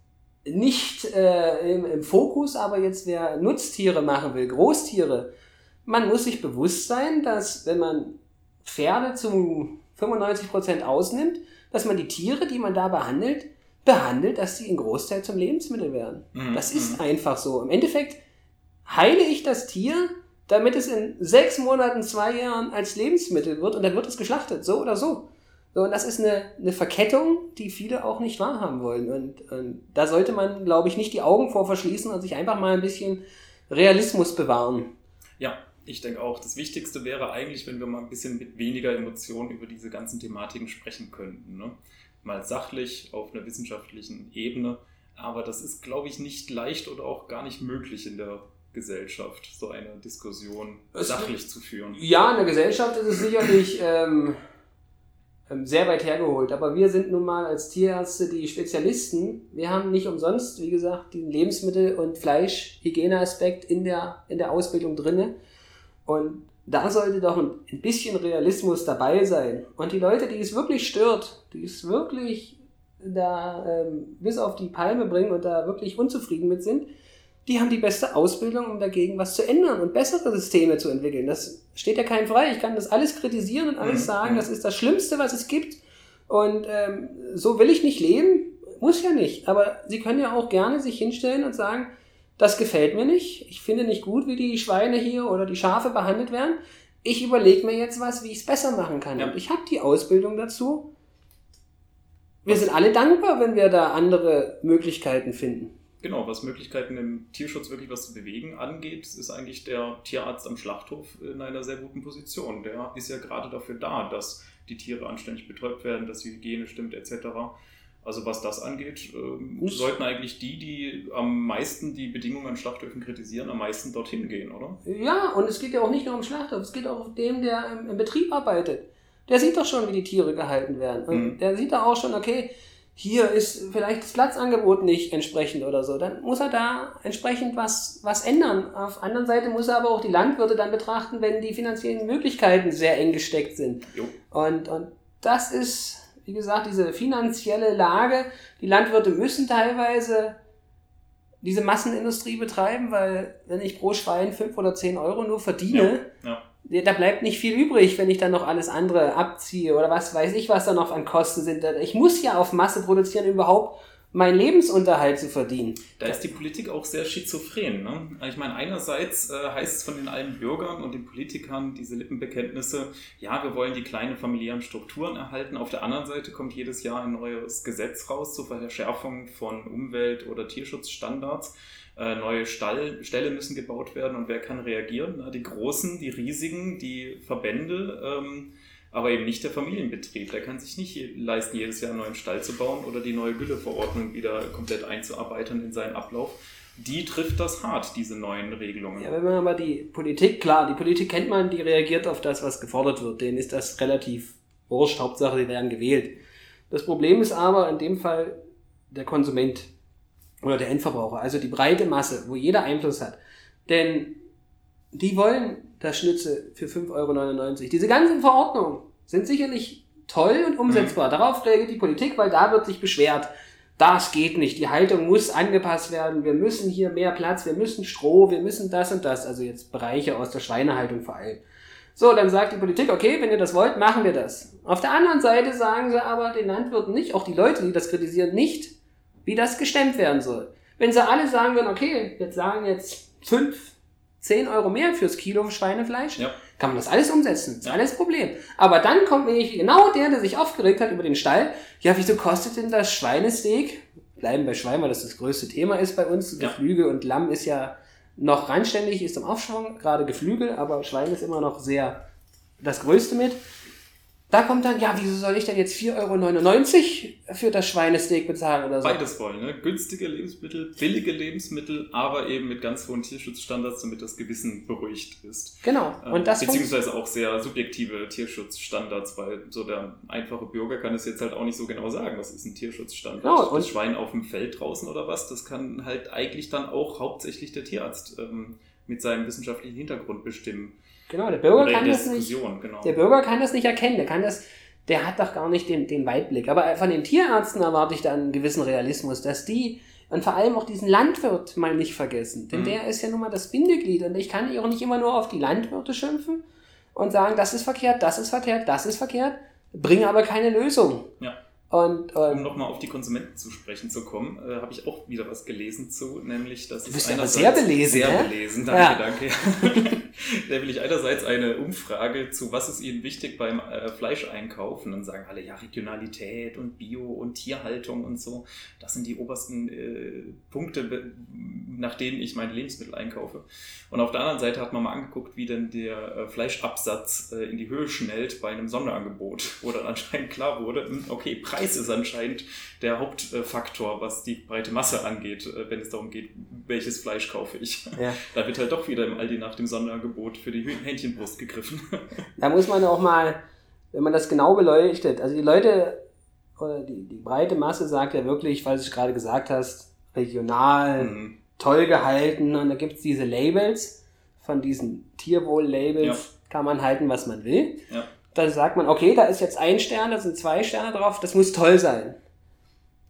S4: nicht äh, im, im Fokus, aber jetzt wer Nutztiere machen will, Großtiere, man muss sich bewusst sein, dass wenn man Pferde zu 95% ausnimmt, dass man die Tiere, die man da behandelt, behandelt, dass sie in Großteil zum Lebensmittel werden.
S3: Mhm,
S4: Das ist
S3: mhm.
S4: einfach so. Im Endeffekt heile ich das Tier, damit es in sechs Monaten, zwei Jahren als Lebensmittel wird und dann wird es geschlachtet, so oder so. So, und das ist eine, eine Verkettung, die viele auch nicht wahrhaben wollen. Und, und da sollte man, glaube ich, nicht die Augen vor verschließen und sich einfach mal ein bisschen Realismus bewahren.
S3: Ja, ich denke auch, das Wichtigste wäre eigentlich, wenn wir mal ein bisschen mit weniger Emotionen über diese ganzen Thematiken sprechen könnten. Ne? Mal sachlich auf einer wissenschaftlichen Ebene. Aber das ist, glaube ich, nicht leicht oder auch gar nicht möglich in der Gesellschaft, so eine Diskussion
S4: Es-
S3: sachlich zu führen.
S4: Ja, in der Gesellschaft ist es sicherlich ähm, sehr weit hergeholt. Aber wir sind nun mal als Tierärzte die Spezialisten. Wir haben nicht umsonst, wie gesagt, den Lebensmittel- und Fleischhygieneaspekt in der, in der Ausbildung drinne. Und da sollte doch ein, ein bisschen Realismus dabei sein. Und die Leute, die es wirklich stört, die es wirklich da ähm, bis auf die Palme bringen und da wirklich unzufrieden mit sind, die haben die beste Ausbildung, um dagegen was zu ändern und bessere Systeme zu entwickeln. Das steht ja keinem frei. Ich kann das alles kritisieren und alles
S3: Mhm,
S4: sagen, das ist das Schlimmste, was es gibt. Und ähm, so will ich nicht leben. Muss ja nicht. Aber Sie können ja auch gerne sich hinstellen und sagen, das gefällt mir nicht. Ich finde nicht gut, wie die Schweine hier oder die Schafe behandelt werden. Ich überlege mir jetzt was, wie ich es besser machen kann.
S3: Ja.
S4: Und ich habe die Ausbildung dazu. Wir sind alle dankbar, wenn wir da andere Möglichkeiten finden.
S3: Genau, was Möglichkeiten im Tierschutz wirklich was zu bewegen angeht, ist eigentlich der Tierarzt am Schlachthof in einer sehr guten Position. Der ist ja gerade dafür da, dass die Tiere anständig betäubt werden, dass die Hygiene stimmt etc. Also was das angeht, ähm, sollten eigentlich die, die am meisten die Bedingungen an Schlachthöfen kritisieren, am meisten dorthin gehen, oder?
S4: Ja, und es geht ja auch nicht nur um Schlachthof, es geht auch um den, der im, im Betrieb arbeitet. Der sieht doch schon, wie die Tiere gehalten werden. Und
S3: Mhm.
S4: der sieht da auch schon, okay, hier ist vielleicht das Platzangebot nicht entsprechend oder so. Dann muss er da entsprechend was, was ändern. Auf der anderen Seite muss er aber auch die Landwirte dann betrachten, wenn die finanziellen Möglichkeiten sehr eng gesteckt sind.
S3: Jo.
S4: Und, und das ist, wie gesagt, diese finanzielle Lage. Die Landwirte müssen teilweise diese Massenindustrie betreiben, weil wenn ich pro Schwein 5 oder 10 Euro nur verdiene,
S3: Ja.
S4: ja, da bleibt nicht viel übrig, wenn ich dann noch alles andere abziehe oder was weiß ich, was da noch an Kosten sind. Ich muss ja auf Masse produzieren, überhaupt meinen Lebensunterhalt zu verdienen.
S3: Da ist die Politik auch sehr schizophren. Ne? Ich meine, einerseits äh, heißt es von den allen Bürgern und den Politikern diese Lippenbekenntnisse, ja, wir wollen die kleinen familiären Strukturen erhalten. Auf der anderen Seite kommt jedes Jahr ein neues Gesetz raus zur Verschärfung von Umwelt- oder Tierschutzstandards. Äh, neue Stall, Ställe müssen gebaut werden und wer kann reagieren? Na, die Großen, die Riesigen, die Verbände, ähm, aber eben nicht der Familienbetrieb. Der kann sich nicht leisten, jedes Jahr einen neuen Stall zu bauen oder die neue Gülleverordnung wieder komplett einzuarbeiten in seinen Ablauf. Die trifft das hart, diese neuen Regelungen.
S4: Ja, wenn man aber die Politik, klar, die Politik kennt man, die reagiert auf das, was gefordert wird. Denen ist das relativ wurscht, Hauptsache, sie werden gewählt. Das Problem ist aber in dem Fall der Konsument oder der Endverbraucher, also die breite Masse, wo jeder Einfluss hat. Denn die wollen das Schnitzel für 5,99 Euro. Diese ganzen Verordnungen sind sicherlich toll und umsetzbar. Darauf reagiert die Politik, weil da wird sich beschwert. Das geht nicht. Die Haltung muss angepasst werden. Wir müssen hier mehr Platz, wir müssen Stroh, wir müssen das und das. Also jetzt Bereiche aus der Schweinehaltung vor allem. So, dann sagt die Politik, okay, wenn ihr das wollt, machen wir das. Auf der anderen Seite sagen sie aber den Landwirten nicht, auch die Leute, die das kritisieren, nicht, wie das gestemmt werden soll. Wenn sie alle sagen würden, okay, wir sagen jetzt 5, 10 Euro mehr fürs Kilo Schweinefleisch,
S3: Ja.
S4: kann man das alles umsetzen. Ist
S3: Ja.
S4: alles Problem. Aber dann kommt nämlich genau der, der sich aufgeregt hat über den Stall. Ja, wieso kostet denn das Schweinesteak? Bleiben bei Schwein, weil das das größte Thema ist bei uns.
S3: Ja.
S4: Geflügel und Lamm ist ja noch randständig, ist im Aufschwung, gerade Geflügel, aber Schwein ist immer noch sehr das Größte mit. Da kommt dann, ja, wieso soll ich denn jetzt 4,99 Euro für das Schweinesteak bezahlen oder so?
S3: Beides wollen, ne? Günstige Lebensmittel, billige Lebensmittel, aber eben mit ganz hohen Tierschutzstandards, damit das Gewissen beruhigt ist.
S4: Genau.
S3: Ähm,
S4: Und das
S3: Beziehungsweise auch sehr subjektive Tierschutzstandards, weil so der einfache Bürger kann es jetzt halt auch nicht so genau sagen, was ist ein Tierschutzstandard.
S4: Genau, und-
S3: das Schwein auf dem Feld draußen oder was, das kann halt eigentlich dann auch hauptsächlich der Tierarzt ähm, mit seinem wissenschaftlichen Hintergrund bestimmen.
S4: Genau, der Bürger
S3: Oder
S4: kann das nicht.
S3: Genau.
S4: Der Bürger kann das nicht erkennen. Der kann das, der hat doch gar nicht den, den Weitblick. Aber von den Tierärzten erwarte ich da einen gewissen Realismus, dass die und vor allem auch diesen Landwirt mal nicht vergessen. Denn
S3: Mhm.
S4: der ist ja nun mal das Bindeglied und ich kann auch nicht immer nur auf die Landwirte schimpfen und sagen, das ist verkehrt, das ist verkehrt, das ist verkehrt, bringe aber keine Lösung.
S3: Ja.
S4: Und
S3: Um
S4: ähm,
S3: nochmal auf die Konsumenten zu sprechen zu kommen, äh, habe ich auch wieder was gelesen zu, nämlich dass
S4: bist
S3: es einerseits-
S4: sehr belesen,
S3: sehr
S4: hä?
S3: belesen,
S4: Ja.
S3: danke, [laughs] danke. Nämlich einerseits eine Umfrage zu, was ist Ihnen wichtig beim äh, Fleischeinkauf und dann sagen alle, ja, Regionalität und Bio und Tierhaltung und so, das sind die obersten äh, Punkte, nach denen ich meine Lebensmittel einkaufe. Und auf der anderen Seite hat man mal angeguckt, wie denn der äh, Fleischabsatz äh, in die Höhe schnellt bei einem Sonderangebot, wo dann anscheinend klar wurde, hm, okay, Preis ist anscheinend der Hauptfaktor, was die breite Masse angeht, äh, wenn es darum geht, welches Fleisch kaufe ich.
S4: ja.
S3: Da wird halt doch wieder im Aldi nach dem Sonderangebot für die Hähnchenbrust gegriffen. [laughs]
S4: Da muss man auch mal, wenn man das genau beleuchtet, also die Leute oder die, die breite Masse sagt ja wirklich, weil du es gerade gesagt hast, regional,
S3: Mhm.
S4: toll gehalten und da gibt es diese Labels, von diesen Tierwohl-Labels kann man halten, was man will.
S3: Ja.
S4: Dann sagt man, okay, da ist jetzt ein Stern, da sind zwei Sterne drauf, das muss toll sein.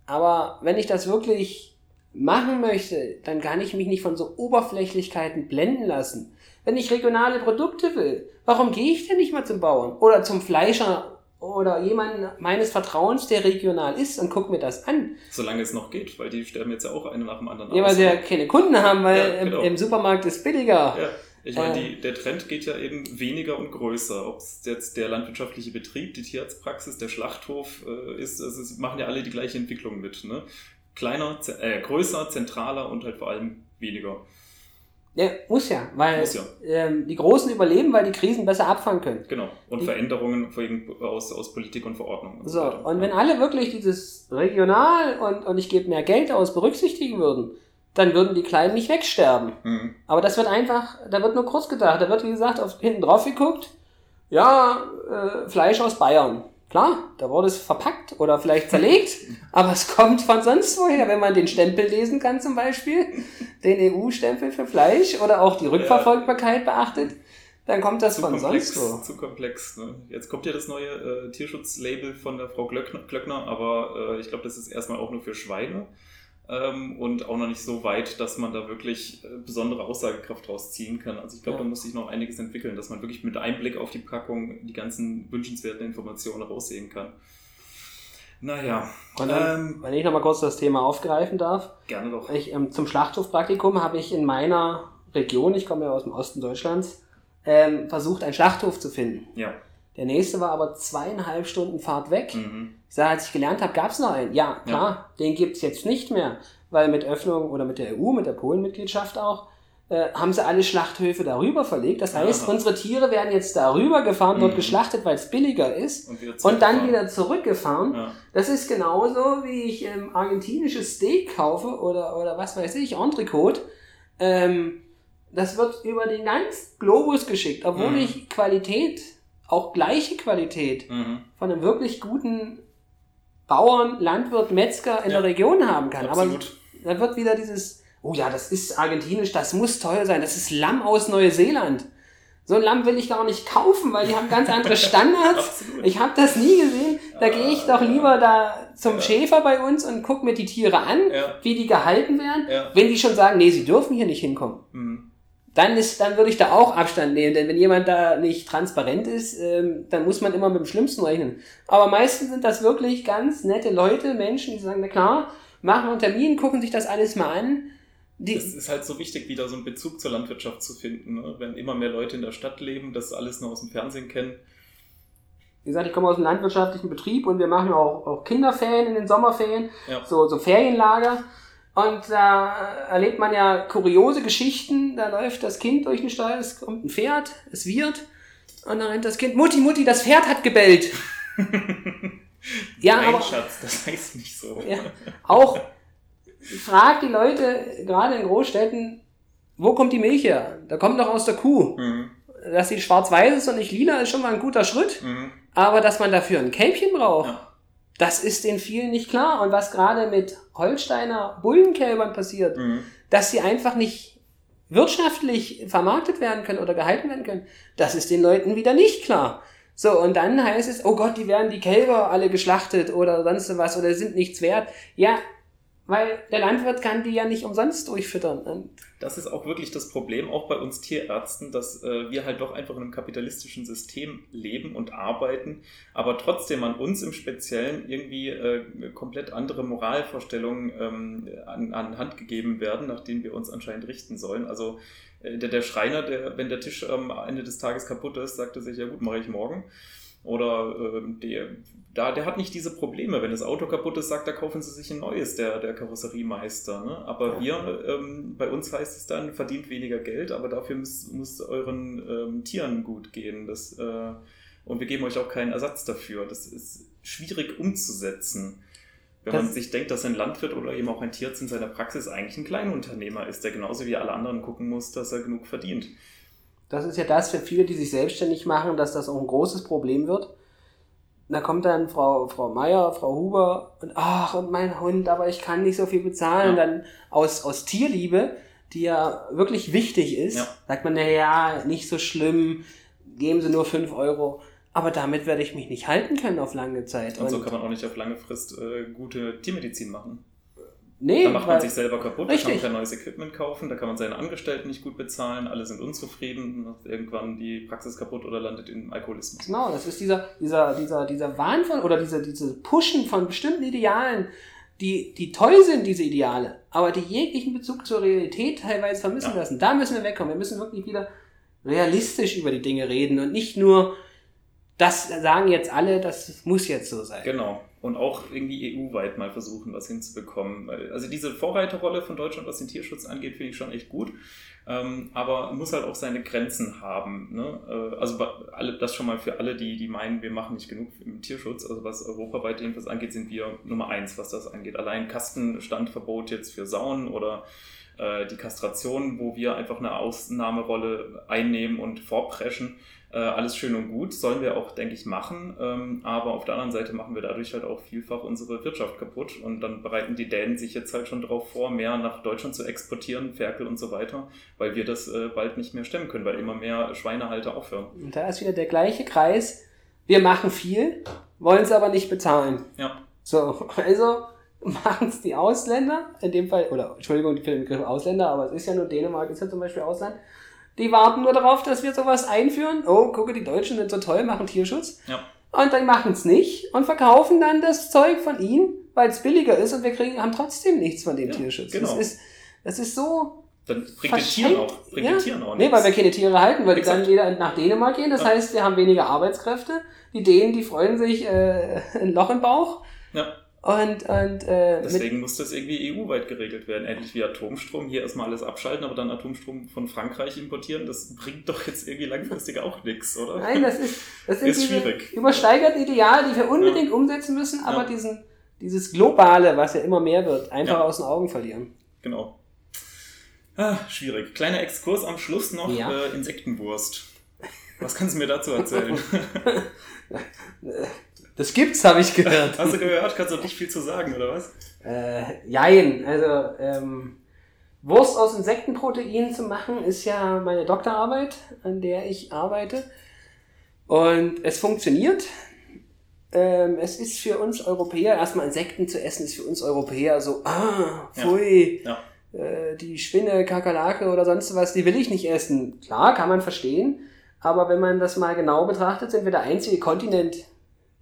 S4: Aber wenn ich das wirklich machen möchte, dann kann ich mich nicht von so Oberflächlichkeiten blenden lassen. Wenn ich regionale Produkte will, warum gehe ich denn nicht mal zum Bauern oder zum Fleischer oder jemanden meines Vertrauens, der regional ist und guck mir das an?
S3: Solange es noch geht, weil die sterben jetzt ja auch eine nach dem anderen
S4: Ja, weil
S3: aus.
S4: sie ja keine Kunden haben, weil
S3: Ja, genau.
S4: im, im Supermarkt ist billiger.
S3: Ja, ich meine,
S4: Äh.
S3: die, der Trend geht ja eben weniger und größer. Ob es jetzt der landwirtschaftliche Betrieb, die Tierarztpraxis, der Schlachthof äh, ist, also es machen ja alle die gleiche Entwicklung mit. Ne? Kleiner, äh, größer, zentraler und halt vor allem weniger.
S4: Ja, muss ja, weil
S3: Muss ja.
S4: ähm, die Großen überleben, weil die Krisen besser abfangen können.
S3: Genau. Und
S4: Die-
S3: Veränderungen aus, aus Politik und Verordnung. Und
S4: So,
S3: weiter.
S4: und wenn alle wirklich dieses regional und, und ich gebe mehr Geld aus berücksichtigen würden, dann würden die Kleinen nicht wegsterben.
S3: Mhm.
S4: Aber das wird einfach, da wird nur kurz gedacht. Da wird, wie gesagt, auf, hinten drauf geguckt, ja, äh, Fleisch aus Bayern. Klar, da wurde es verpackt oder vielleicht zerlegt, [laughs] aber es kommt von sonst woher, wenn man den Stempel lesen kann zum Beispiel, den EU-Stempel für Fleisch oder auch die Rückverfolgbarkeit beachtet, dann kommt das
S3: zu
S4: von
S3: komplex,
S4: sonst wo.
S3: zu komplex. Ne? Jetzt kommt ja das neue äh, Tierschutzlabel von der Frau Glöckner, Glöckner aber äh, ich glaube, das ist erstmal auch nur für Schweine ähm, und auch noch nicht so weit, dass man da wirklich äh, besondere Aussagekraft draus ziehen kann. Also ich glaube,
S4: Ja.
S3: da muss sich noch einiges entwickeln, dass man wirklich mit einem Blick auf die Packung die ganzen wünschenswerten Informationen raussehen kann. Naja,
S4: Und dann,
S3: ähm,
S4: wenn ich nochmal kurz das Thema aufgreifen darf,
S3: gerne doch.
S4: ich, ähm, zum Schlachthofpraktikum habe ich in meiner Region, ich komme ja aus dem Osten Deutschlands, ähm, versucht, einen Schlachthof zu finden.
S3: Ja.
S4: Der nächste war aber zweieinhalb Stunden Fahrt weg.
S3: Mhm.
S4: Ich sage, als ich gelernt habe, gab es noch einen. Ja, klar, den gibt es jetzt nicht mehr, weil mit Öffnung oder mit der EU, mit der Polenmitgliedschaft auch, äh, haben sie alle Schlachthöfe darüber verlegt. Das heißt,
S3: Aha.
S4: unsere Tiere werden jetzt darüber gefahren, dort
S3: Mhm.
S4: geschlachtet, weil es billiger ist.
S3: Und,
S4: Und dann wieder zurückgefahren.
S3: Ja.
S4: Das ist genauso, wie ich ähm, argentinisches Steak kaufe oder, oder was weiß ich, Entrecote. Ähm, das wird über den ganzen Globus geschickt, obwohl
S3: Mhm.
S4: ich Qualität, auch gleiche Qualität
S3: Mhm.
S4: von einem wirklich guten Bauern, Landwirt, Metzger in
S3: Ja.
S4: der Region haben kann.
S3: Absolut.
S4: Aber da wird wieder dieses, oh ja, das ist argentinisch, das muss toll sein, das ist Lamm aus Neuseeland. So ein Lamm will ich gar nicht kaufen, weil die haben ganz andere [laughs] Standards. Ich habe das nie gesehen. Da gehe ich doch lieber da zum
S3: Ja.
S4: Schäfer bei uns und gucke mir die Tiere an, wie die gehalten werden. Wenn die schon sagen, nee, sie dürfen hier nicht hinkommen,
S3: Mhm.
S4: Dann ist, dann würde ich da auch Abstand nehmen. Denn wenn jemand da nicht transparent ist, ähm, dann muss man immer mit dem Schlimmsten rechnen. Aber meistens sind das wirklich ganz nette Leute, Menschen, die sagen, na klar, machen einen Termin, gucken sich das alles mal an. Die,
S3: Es ist halt so wichtig, wieder so einen Bezug zur Landwirtschaft zu finden. Ne? Wenn immer mehr Leute in der Stadt leben, das alles nur aus dem Fernsehen kennen.
S4: wie gesagt, ich komme aus einem landwirtschaftlichen Betrieb und wir machen auch, auch Kinderferien in den Sommerferien,
S3: Ja.
S4: so, so Ferienlager. Und da erlebt man ja kuriose Geschichten. Da läuft das Kind durch den Stall, es kommt ein Pferd, es wird. Und dann rennt das Kind, Mutti, Mutti, das Pferd hat gebellt. [laughs] Ja,
S3: Nein,
S4: aber-
S3: Schatz, das heißt nicht so.
S4: Ja, auch frag die Leute, gerade in Großstädten, wo kommt die Milch her? Da kommt doch aus der Kuh.
S3: Mhm.
S4: Dass sie schwarz-weiß ist und nicht lila, ist schon mal ein guter Schritt.
S3: Mhm.
S4: Aber dass man dafür ein Kälbchen braucht,
S3: Ja.
S4: Das ist den vielen nicht klar. Und was gerade mit Holsteiner Bullenkälbern passiert,
S3: Mhm.
S4: dass sie einfach nicht wirtschaftlich vermarktet werden können oder gehalten werden können, das ist den Leuten wieder nicht klar. So, und dann heißt es, oh Gott, die werden die Kälber alle geschlachtet oder sonst was oder sind nichts wert. Ja, weil der Landwirt kann die ja nicht umsonst durchfüttern.
S3: Das ist auch wirklich das Problem, auch bei uns Tierärzten, dass äh, wir halt doch einfach in einem kapitalistischen System leben und arbeiten, aber trotzdem an uns im Speziellen irgendwie äh, komplett andere Moralvorstellungen ähm, an, an Hand gegeben werden, nach denen wir uns anscheinend richten sollen. Also äh, der, der Schreiner, der, wenn der Tisch am Ende des Tages kaputt ist, sagte sich, ja gut, mache ich morgen. Oder ähm, der, da, der hat nicht diese Probleme. Wenn das Auto kaputt ist, sagt er, kaufen Sie sich ein neues, der, der Karosseriemeister. Ne? Aber wir, ähm, bei uns heißt es dann, verdient weniger Geld, aber dafür muss, muss euren ähm, Tieren gut gehen. Das, äh, und wir geben euch auch keinen Ersatz dafür. Das ist schwierig umzusetzen. Wenn man
S4: Das-
S3: sich denkt, dass ein Landwirt oder eben auch ein Tierarzt in seiner Praxis eigentlich ein Kleinunternehmer ist, der genauso wie alle anderen gucken muss, dass er genug verdient.
S4: Das ist ja das für viele, die sich selbstständig machen, dass das auch ein großes Problem wird. Da kommt dann Frau, Frau Meier, Frau Huber und ach, und mein Hund, aber ich kann nicht so viel bezahlen.
S3: Ja.
S4: Dann aus, aus Tierliebe, die ja wirklich wichtig ist,
S3: Ja.
S4: sagt man, naja, nicht so schlimm, geben Sie nur 5 Euro. Aber damit werde ich mich nicht halten können auf lange Zeit.
S3: Und so kann man auch nicht auf lange Frist äh, gute Tiermedizin machen.
S4: Nee,
S3: Da macht man sich selber kaputt, da kann
S4: Richtig.
S3: man kein neues Equipment kaufen, da kann man seine Angestellten nicht gut bezahlen, alle sind unzufrieden, macht irgendwann die Praxis kaputt oder landet im Alkoholismus.
S4: Genau, das ist dieser, dieser, dieser, dieser Wahn von, oder diese, diese Pushen von bestimmten Idealen, die, die toll sind, diese Ideale, aber die jeglichen Bezug zur Realität teilweise vermissen
S3: Ja.
S4: lassen. Da müssen wir wegkommen. Wir müssen wirklich wieder realistisch über die Dinge reden und nicht nur, das sagen jetzt alle, das muss jetzt so sein.
S3: Genau. Und auch irgendwie EU-weit mal versuchen, was hinzubekommen. Also diese Vorreiterrolle von Deutschland, was den Tierschutz angeht, finde ich schon echt gut. Ähm, aber muss halt auch seine Grenzen haben. Ne? Äh, also alle, das schon mal für alle, die, die meinen, wir machen nicht genug im Tierschutz. Also was europaweit jedenfalls angeht, sind wir Nummer eins, was das angeht. Allein Kastenstandverbot jetzt für Sauen oder äh, die Kastration, wo wir einfach eine Ausnahmerolle einnehmen und vorpreschen. Äh, alles schön und gut, sollen wir auch, denke ich, machen. Ähm, aber auf der anderen Seite machen wir dadurch halt auch vielfach unsere Wirtschaft kaputt. Und dann bereiten die Dänen sich jetzt halt schon darauf vor, mehr nach Deutschland zu exportieren, Ferkel und so weiter, weil wir das äh, bald nicht mehr stemmen können, weil immer mehr Schweinehalter aufhören.
S4: Und da ist wieder der gleiche Kreis. Wir machen viel, wollen es aber nicht bezahlen.
S3: Ja,
S4: So, [laughs] also machen es die Ausländer, in dem Fall, oder Entschuldigung für den Begriff Ausländer, aber es ist ja nur Dänemark, ist ja zum Beispiel Ausland. Die warten nur darauf, dass wir sowas einführen. Oh, gucke, die Deutschen sind so toll, machen Tierschutz.
S3: ja.
S4: Und dann machen es nicht und verkaufen dann das Zeug von ihnen, weil es billiger ist und wir kriegen, haben trotzdem nichts von dem
S3: Ja,
S4: Tierschutz.
S3: genau.
S4: Das, ist, das ist so
S3: Dann bringt den Tieren auch, bringt den Tieren auch
S4: Nee, weil wir
S3: nichts.
S4: keine Tiere halten, weil die
S3: Exakt.
S4: dann wieder nach Dänemark gehen. Das
S3: Ja.
S4: heißt, wir haben weniger Arbeitskräfte. Die Dänen, die freuen sich äh, [laughs] ein Loch im Bauch.
S3: Ja.
S4: Und, und äh,
S3: Deswegen muss das irgendwie EU-weit geregelt werden. Ähnlich wie Atomstrom. Hier erstmal alles abschalten, aber dann Atomstrom von Frankreich importieren. Das bringt doch jetzt irgendwie langfristig auch nichts, oder?
S4: nein, das ist, das
S3: Ist
S4: diese
S3: schwierig.
S4: übersteigerten Ideale, die wir unbedingt umsetzen müssen, aber
S3: Ja.
S4: diesen, dieses Globale, was ja immer mehr wird, einfach
S3: Ja.
S4: aus den Augen verlieren.
S3: Genau. Ah, schwierig. Kleiner Exkurs am Schluss noch.
S4: Ja.
S3: Äh, Insektenwurst. Was kannst du mir dazu erzählen? [laughs] [laughs]
S4: Das gibt's, habe ich gehört.
S3: Hast du gehört? Kannst du nicht viel zu sagen, oder was?
S4: Äh, jein, also ähm, Wurst aus Insektenproteinen zu machen, ist ja meine Doktorarbeit, an der ich arbeite. Und es funktioniert. Ähm, es ist für uns Europäer, erstmal Insekten zu essen, ist für uns Europäer so, ah, pfui,
S3: Ja.
S4: äh, die Spinne, Kakerlake oder sonst was, die will ich nicht essen. Klar, kann man verstehen, aber wenn man das mal genau betrachtet, sind wir der einzige Kontinent,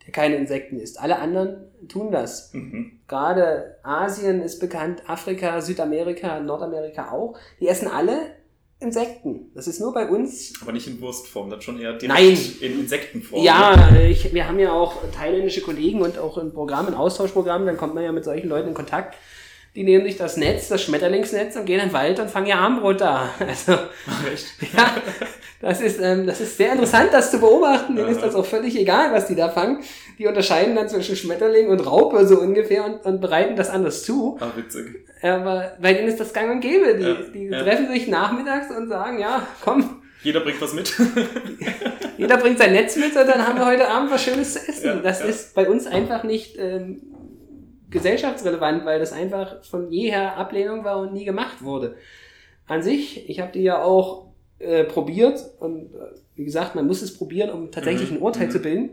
S4: der keine Insekten isst. Alle anderen tun das.
S3: Mhm.
S4: Gerade Asien ist bekannt, Afrika, Südamerika, Nordamerika auch. Die essen alle Insekten. Das ist nur bei uns.
S3: Aber nicht in Wurstform, das schon eher direkt
S4: Nein.
S3: in Insektenform.
S4: Ja, ich, wir haben ja auch thailändische Kollegen und auch in Programmen, Austauschprogrammen, dann kommt man ja mit solchen Leuten in Kontakt. Die nehmen sich das Netz, das Schmetterlingsnetz und gehen in den Wald und fangen ihr Armbrot da. [laughs] Also,
S3: Echt? [laughs]
S4: ja, das ist, ähm, das ist sehr interessant, das zu beobachten. Denen ist das auch völlig egal, was die da fangen. Die unterscheiden dann zwischen Schmetterling und Raupe so ungefähr und, und bereiten das anders zu.
S3: Ah, witzig.
S4: Aber bei denen ist das gang und gäbe. Die,
S3: Ja,
S4: die
S3: ja.
S4: treffen sich nachmittags und sagen, ja, komm,
S3: Jeder bringt was mit.
S4: jeder bringt sein Netz mit und dann haben wir heute Abend was Schönes zu essen.
S3: Ja,
S4: das ist bei uns einfach nicht ähm, gesellschaftsrelevant, weil das einfach von jeher Ablehnung war und nie gemacht wurde. An sich, ich habe die ja auch äh, probiert und äh, wie gesagt, man muss es probieren, um tatsächlich
S3: Mhm,
S4: ein Urteil
S3: mhm.
S4: zu bilden.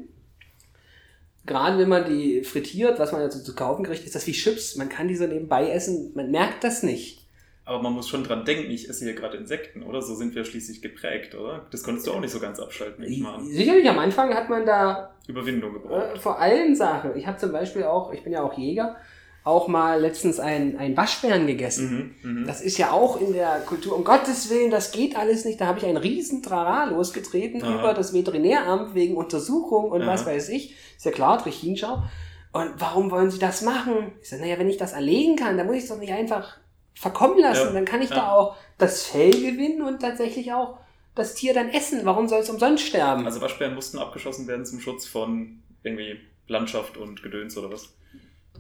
S4: Gerade wenn man die frittiert, was man so zu kaufen kriegt, ist das wie Chips. Man kann die so nebenbei essen, man merkt das nicht.
S3: Aber man muss schon dran denken, ich esse hier gerade Insekten, oder? So sind wir schließlich geprägt, oder? Das konntest du auch nicht so ganz abschalten, nehme ich mal an.
S4: Sicherlich am Anfang hat man da
S3: Überwindung gebraucht.
S4: Äh, vor allen Sachen. Ich habe zum Beispiel auch, ich bin ja auch Jäger, auch mal letztens ein, ein Waschbären gegessen.
S3: Mhm, mhm.
S4: Das ist ja auch in der Kultur, um Gottes Willen, das geht alles nicht. Da habe ich einen riesen Trara losgetreten
S3: Aha.
S4: über das Veterinäramt wegen Untersuchung und
S3: Aha.
S4: was weiß ich. Ist ja klar, Trichinschau. Und warum wollen Sie das machen? Ich sage, naja, wenn ich das erlegen kann, dann muss ich es doch nicht einfach verkommen lassen.
S3: Ja,
S4: Dann kann ich
S3: ja.
S4: da auch das Fell gewinnen und tatsächlich auch das Tier dann essen. Warum soll es umsonst sterben?
S3: Also Waschbären mussten abgeschossen werden zum Schutz von irgendwie Landschaft und Gedöns oder was?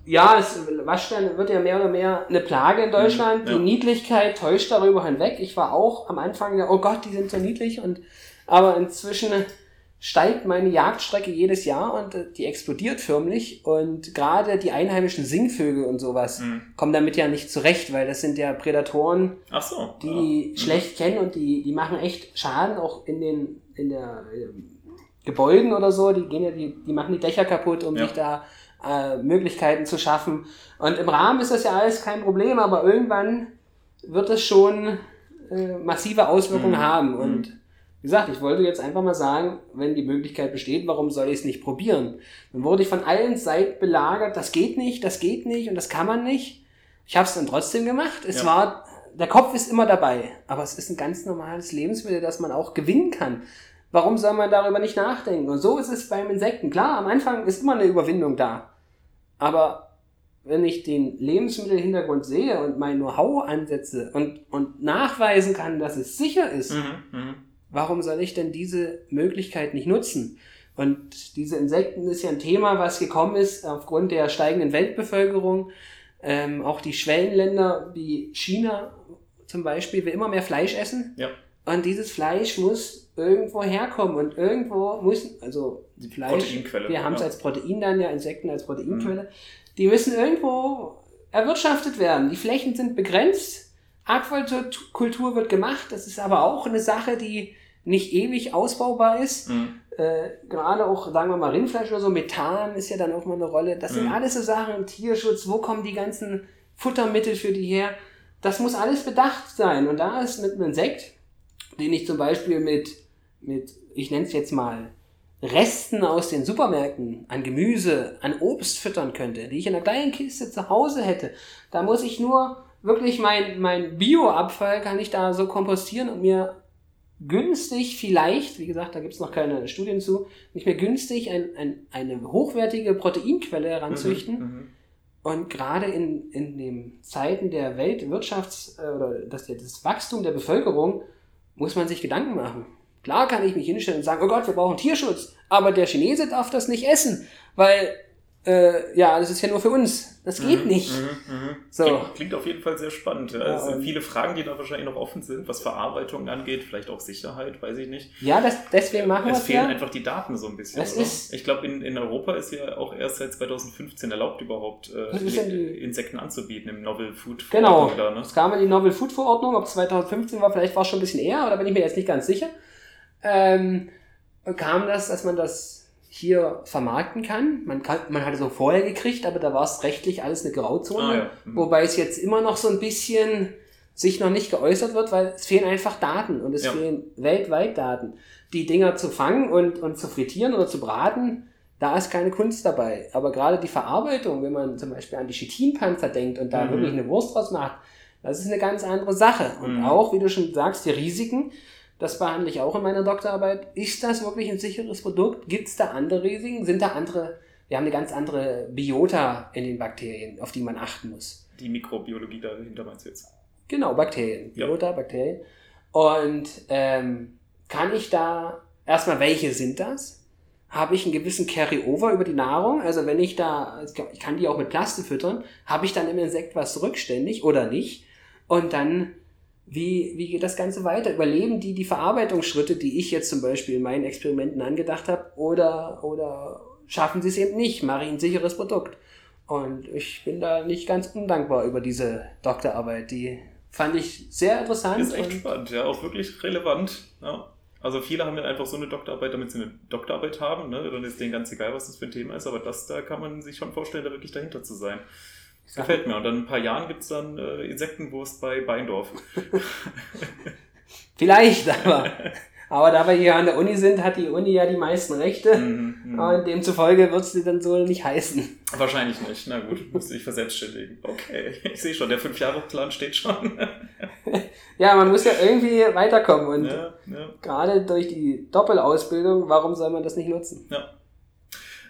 S4: Ja, es, Waschbären wird ja mehr oder mehr eine Plage in Deutschland.
S3: Mhm, ja.
S4: Die Niedlichkeit täuscht darüber hinweg. Ich war auch am Anfang ja, oh Gott, die sind so niedlich und aber inzwischen steigt meine Jagdstrecke jedes Jahr und äh, die explodiert förmlich und gerade die einheimischen Singvögel und sowas
S3: Mhm.
S4: kommen damit ja nicht zurecht, weil das sind ja Prädatoren,
S3: so.
S4: die
S3: ja.
S4: die
S3: Mhm.
S4: schlecht kennen und die, die machen echt Schaden auch in den in der ähm, Gebäuden oder so. Die gehen ja, die, die machen die Dächer kaputt, um
S3: Ja.
S4: sich da äh, Möglichkeiten zu schaffen. Und im Rahmen ist das ja alles kein Problem, aber irgendwann wird es schon äh, massive Auswirkungen
S3: Mhm.
S4: haben.
S3: Mhm.
S4: Und wie gesagt, ich wollte jetzt einfach mal sagen, wenn die Möglichkeit besteht, warum soll ich es nicht probieren? Dann wurde ich von allen Seiten belagert, das geht nicht, das geht nicht und das kann man nicht. Ich habe es dann trotzdem gemacht. Es
S3: Ja.
S4: war, der Kopf ist immer dabei, aber es ist ein ganz normales Lebensmittel, das man auch gewinnen kann. Warum soll man darüber nicht nachdenken? Und so ist es beim Insekten. Klar, am Anfang ist immer eine Überwindung da. Aber wenn ich den Lebensmittelhintergrund sehe und mein Know-how ansetze und, und nachweisen kann, dass es sicher ist,
S3: Mhm, mhm.
S4: Warum soll ich denn diese Möglichkeit nicht nutzen? Und diese Insekten ist ja ein Thema, was gekommen ist aufgrund der steigenden Weltbevölkerung. Ähm, auch die Schwellenländer wie China zum Beispiel will immer mehr Fleisch essen.
S3: Ja.
S4: Und dieses Fleisch muss irgendwo herkommen. Und irgendwo muss, also
S3: Die
S4: Fleisch,
S3: Proteinquelle.
S4: wir haben es
S3: ja.
S4: als Protein dann ja, Insekten als Proteinquelle, die müssen irgendwo erwirtschaftet werden. Die Flächen sind begrenzt. Aquakultur wird gemacht. Das ist aber auch eine Sache, die nicht ewig ausbaubar ist.
S3: Mhm.
S4: Äh, gerade auch, sagen wir mal, Rindfleisch oder so, Methan ist ja dann auch mal eine Rolle. Das sind
S3: Mhm.
S4: alles so Sachen im Tierschutz. Wo kommen die ganzen Futtermittel für die her? Das muss alles bedacht sein. Und da ist mit einem Insekt, den ich zum Beispiel mit, mit ich nenne es jetzt mal, Resten aus den Supermärkten an Gemüse, an Obst füttern könnte, die ich in einer kleinen Kiste zu Hause hätte. Da muss ich nur wirklich mein, mein Bioabfall kann ich da so kompostieren und mir günstig vielleicht, wie gesagt, da gibt es noch keine Studien zu, nicht mehr günstig ein, ein, eine hochwertige Proteinquelle heranzüchten.
S3: Mhm, mhm.
S4: Und gerade in, in den Zeiten der Weltwirtschafts- äh, oder das, das Wachstum der Bevölkerung muss man sich Gedanken machen. Klar kann ich mich hinstellen und sagen, oh Gott, wir brauchen Tierschutz, aber der Chinese darf das nicht essen, weil, äh, ja, das ist ja nur für uns. Das geht
S3: Mhm,
S4: nicht.
S3: mhm, mhm.
S4: So.
S3: Klingt, klingt auf jeden Fall sehr spannend. Ja, es sind
S4: und-
S3: viele Fragen, die da wahrscheinlich noch offen sind, was Verarbeitung angeht, vielleicht auch Sicherheit, weiß ich nicht.
S4: Ja, das, deswegen machen wir
S3: Es
S4: es
S3: fehlen
S4: ja.
S3: einfach die Daten so ein bisschen.
S4: Das
S3: oder?
S4: ist-
S3: ich glaube, in, in Europa ist ja auch erst seit 2015 erlaubt, überhaupt äh, Insekten anzubieten im Novel Food
S4: Genau.
S3: Verordnung Da, ne?
S4: Es kam in die Novel Food Verordnung, ob es 2015 war, vielleicht war es schon ein bisschen eher, oder bin ich mir jetzt nicht ganz sicher. Ähm, kam das, dass man das hier vermarkten kann. Man, kann, man hatte so vorher gekriegt, aber da war es rechtlich alles eine Grauzone.
S3: Ah, ja. Mhm.
S4: Wobei es jetzt immer noch so ein bisschen sich noch nicht geäußert wird, weil es fehlen einfach Daten und es
S3: Ja.
S4: fehlen weltweit Daten. Die Dinger zu fangen und, und zu frittieren oder zu braten, da ist keine Kunst dabei. Aber gerade die Verarbeitung, wenn man zum Beispiel an die Chitinpanzer denkt und da
S3: Mhm.
S4: wirklich eine Wurst draus macht, das ist eine ganz andere Sache. Und
S3: Mhm.
S4: auch, wie du schon sagst, die Risiken, das behandle ich auch in meiner Doktorarbeit. Ist das wirklich ein sicheres Produkt? Gibt es da andere Risiken? Sind da andere wir haben eine ganz andere Biota in den Bakterien, auf die man achten muss.
S3: Die Mikrobiologie dahinter meinst du jetzt?
S4: Genau, Bakterien.
S3: Ja.
S4: Biota, Bakterien. Und ähm, kann ich da erstmal, welche sind das? Habe ich einen gewissen Carry-Over über die Nahrung? Also wenn ich da, ich kann die auch mit Plaste füttern, habe ich dann im Insekt was rückständig oder nicht? Und dann, wie, wie geht das Ganze weiter? Überleben die die Verarbeitungsschritte, die ich jetzt zum Beispiel in meinen Experimenten angedacht habe? Oder, oder schaffen sie es eben nicht? Mache ich ein sicheres Produkt? Und ich bin da nicht ganz undankbar über diese Doktorarbeit. Die fand ich sehr interessant.
S3: Ist echt spannend, ja, auch wirklich relevant. Ja. Also viele haben ja einfach so eine Doktorarbeit, damit sie eine Doktorarbeit haben, ne? Dann ist denen ganz egal, was das für ein Thema ist, aber das, da kann man sich schon vorstellen, da wirklich dahinter zu sein.
S4: Sag-
S3: Gefällt mir. Und dann in ein paar Jahren gibt es dann äh, Insektenwurst bei Beindorf. [laughs]
S4: Vielleicht, aber, aber da wir hier an der Uni sind, hat die Uni ja die meisten Rechte.
S3: Mhm, mhm.
S4: Und demzufolge wird es die dann so nicht heißen.
S3: Wahrscheinlich nicht. Na gut, musste ich verselbstständigen. Okay, ich sehe schon, der Fünf-Jahre-Plan steht schon. [laughs]
S4: Ja, man muss ja irgendwie weiterkommen. Und
S3: ja, ja.
S4: gerade durch die Doppelausbildung, warum soll man das nicht nutzen?
S3: Ja.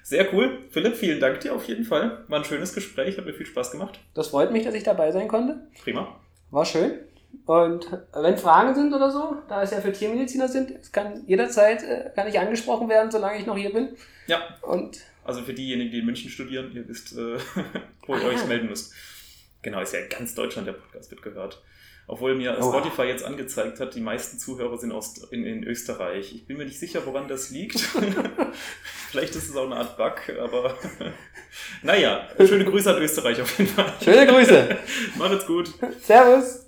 S3: Sehr cool. Philipp, vielen Dank dir auf jeden Fall. War ein schönes Gespräch, hat mir viel Spaß gemacht.
S4: Das freut mich, dass ich dabei sein konnte.
S3: Prima.
S4: War schön. Und wenn Fragen sind oder so, da es ja für Tiermediziner sind, es kann jederzeit äh, kann ich angesprochen werden, solange ich noch hier bin.
S3: Ja,
S4: Und
S3: also für diejenigen, die in München studieren, ihr wisst, äh, [laughs] wo ihr
S4: Ah.
S3: euch melden müsst. Genau, ist ja in ganz Deutschland der Podcast wird gehört. Obwohl mir
S4: Oha.
S3: Spotify jetzt angezeigt hat, die meisten Zuhörer sind aus, in, in Österreich. Ich bin mir nicht sicher, woran das liegt. [laughs] Vielleicht ist es auch eine Art Bug, aber [laughs] naja, schöne Grüße an Österreich auf jeden Fall.
S4: schöne Grüße. [laughs]
S3: Macht's gut.
S4: Servus.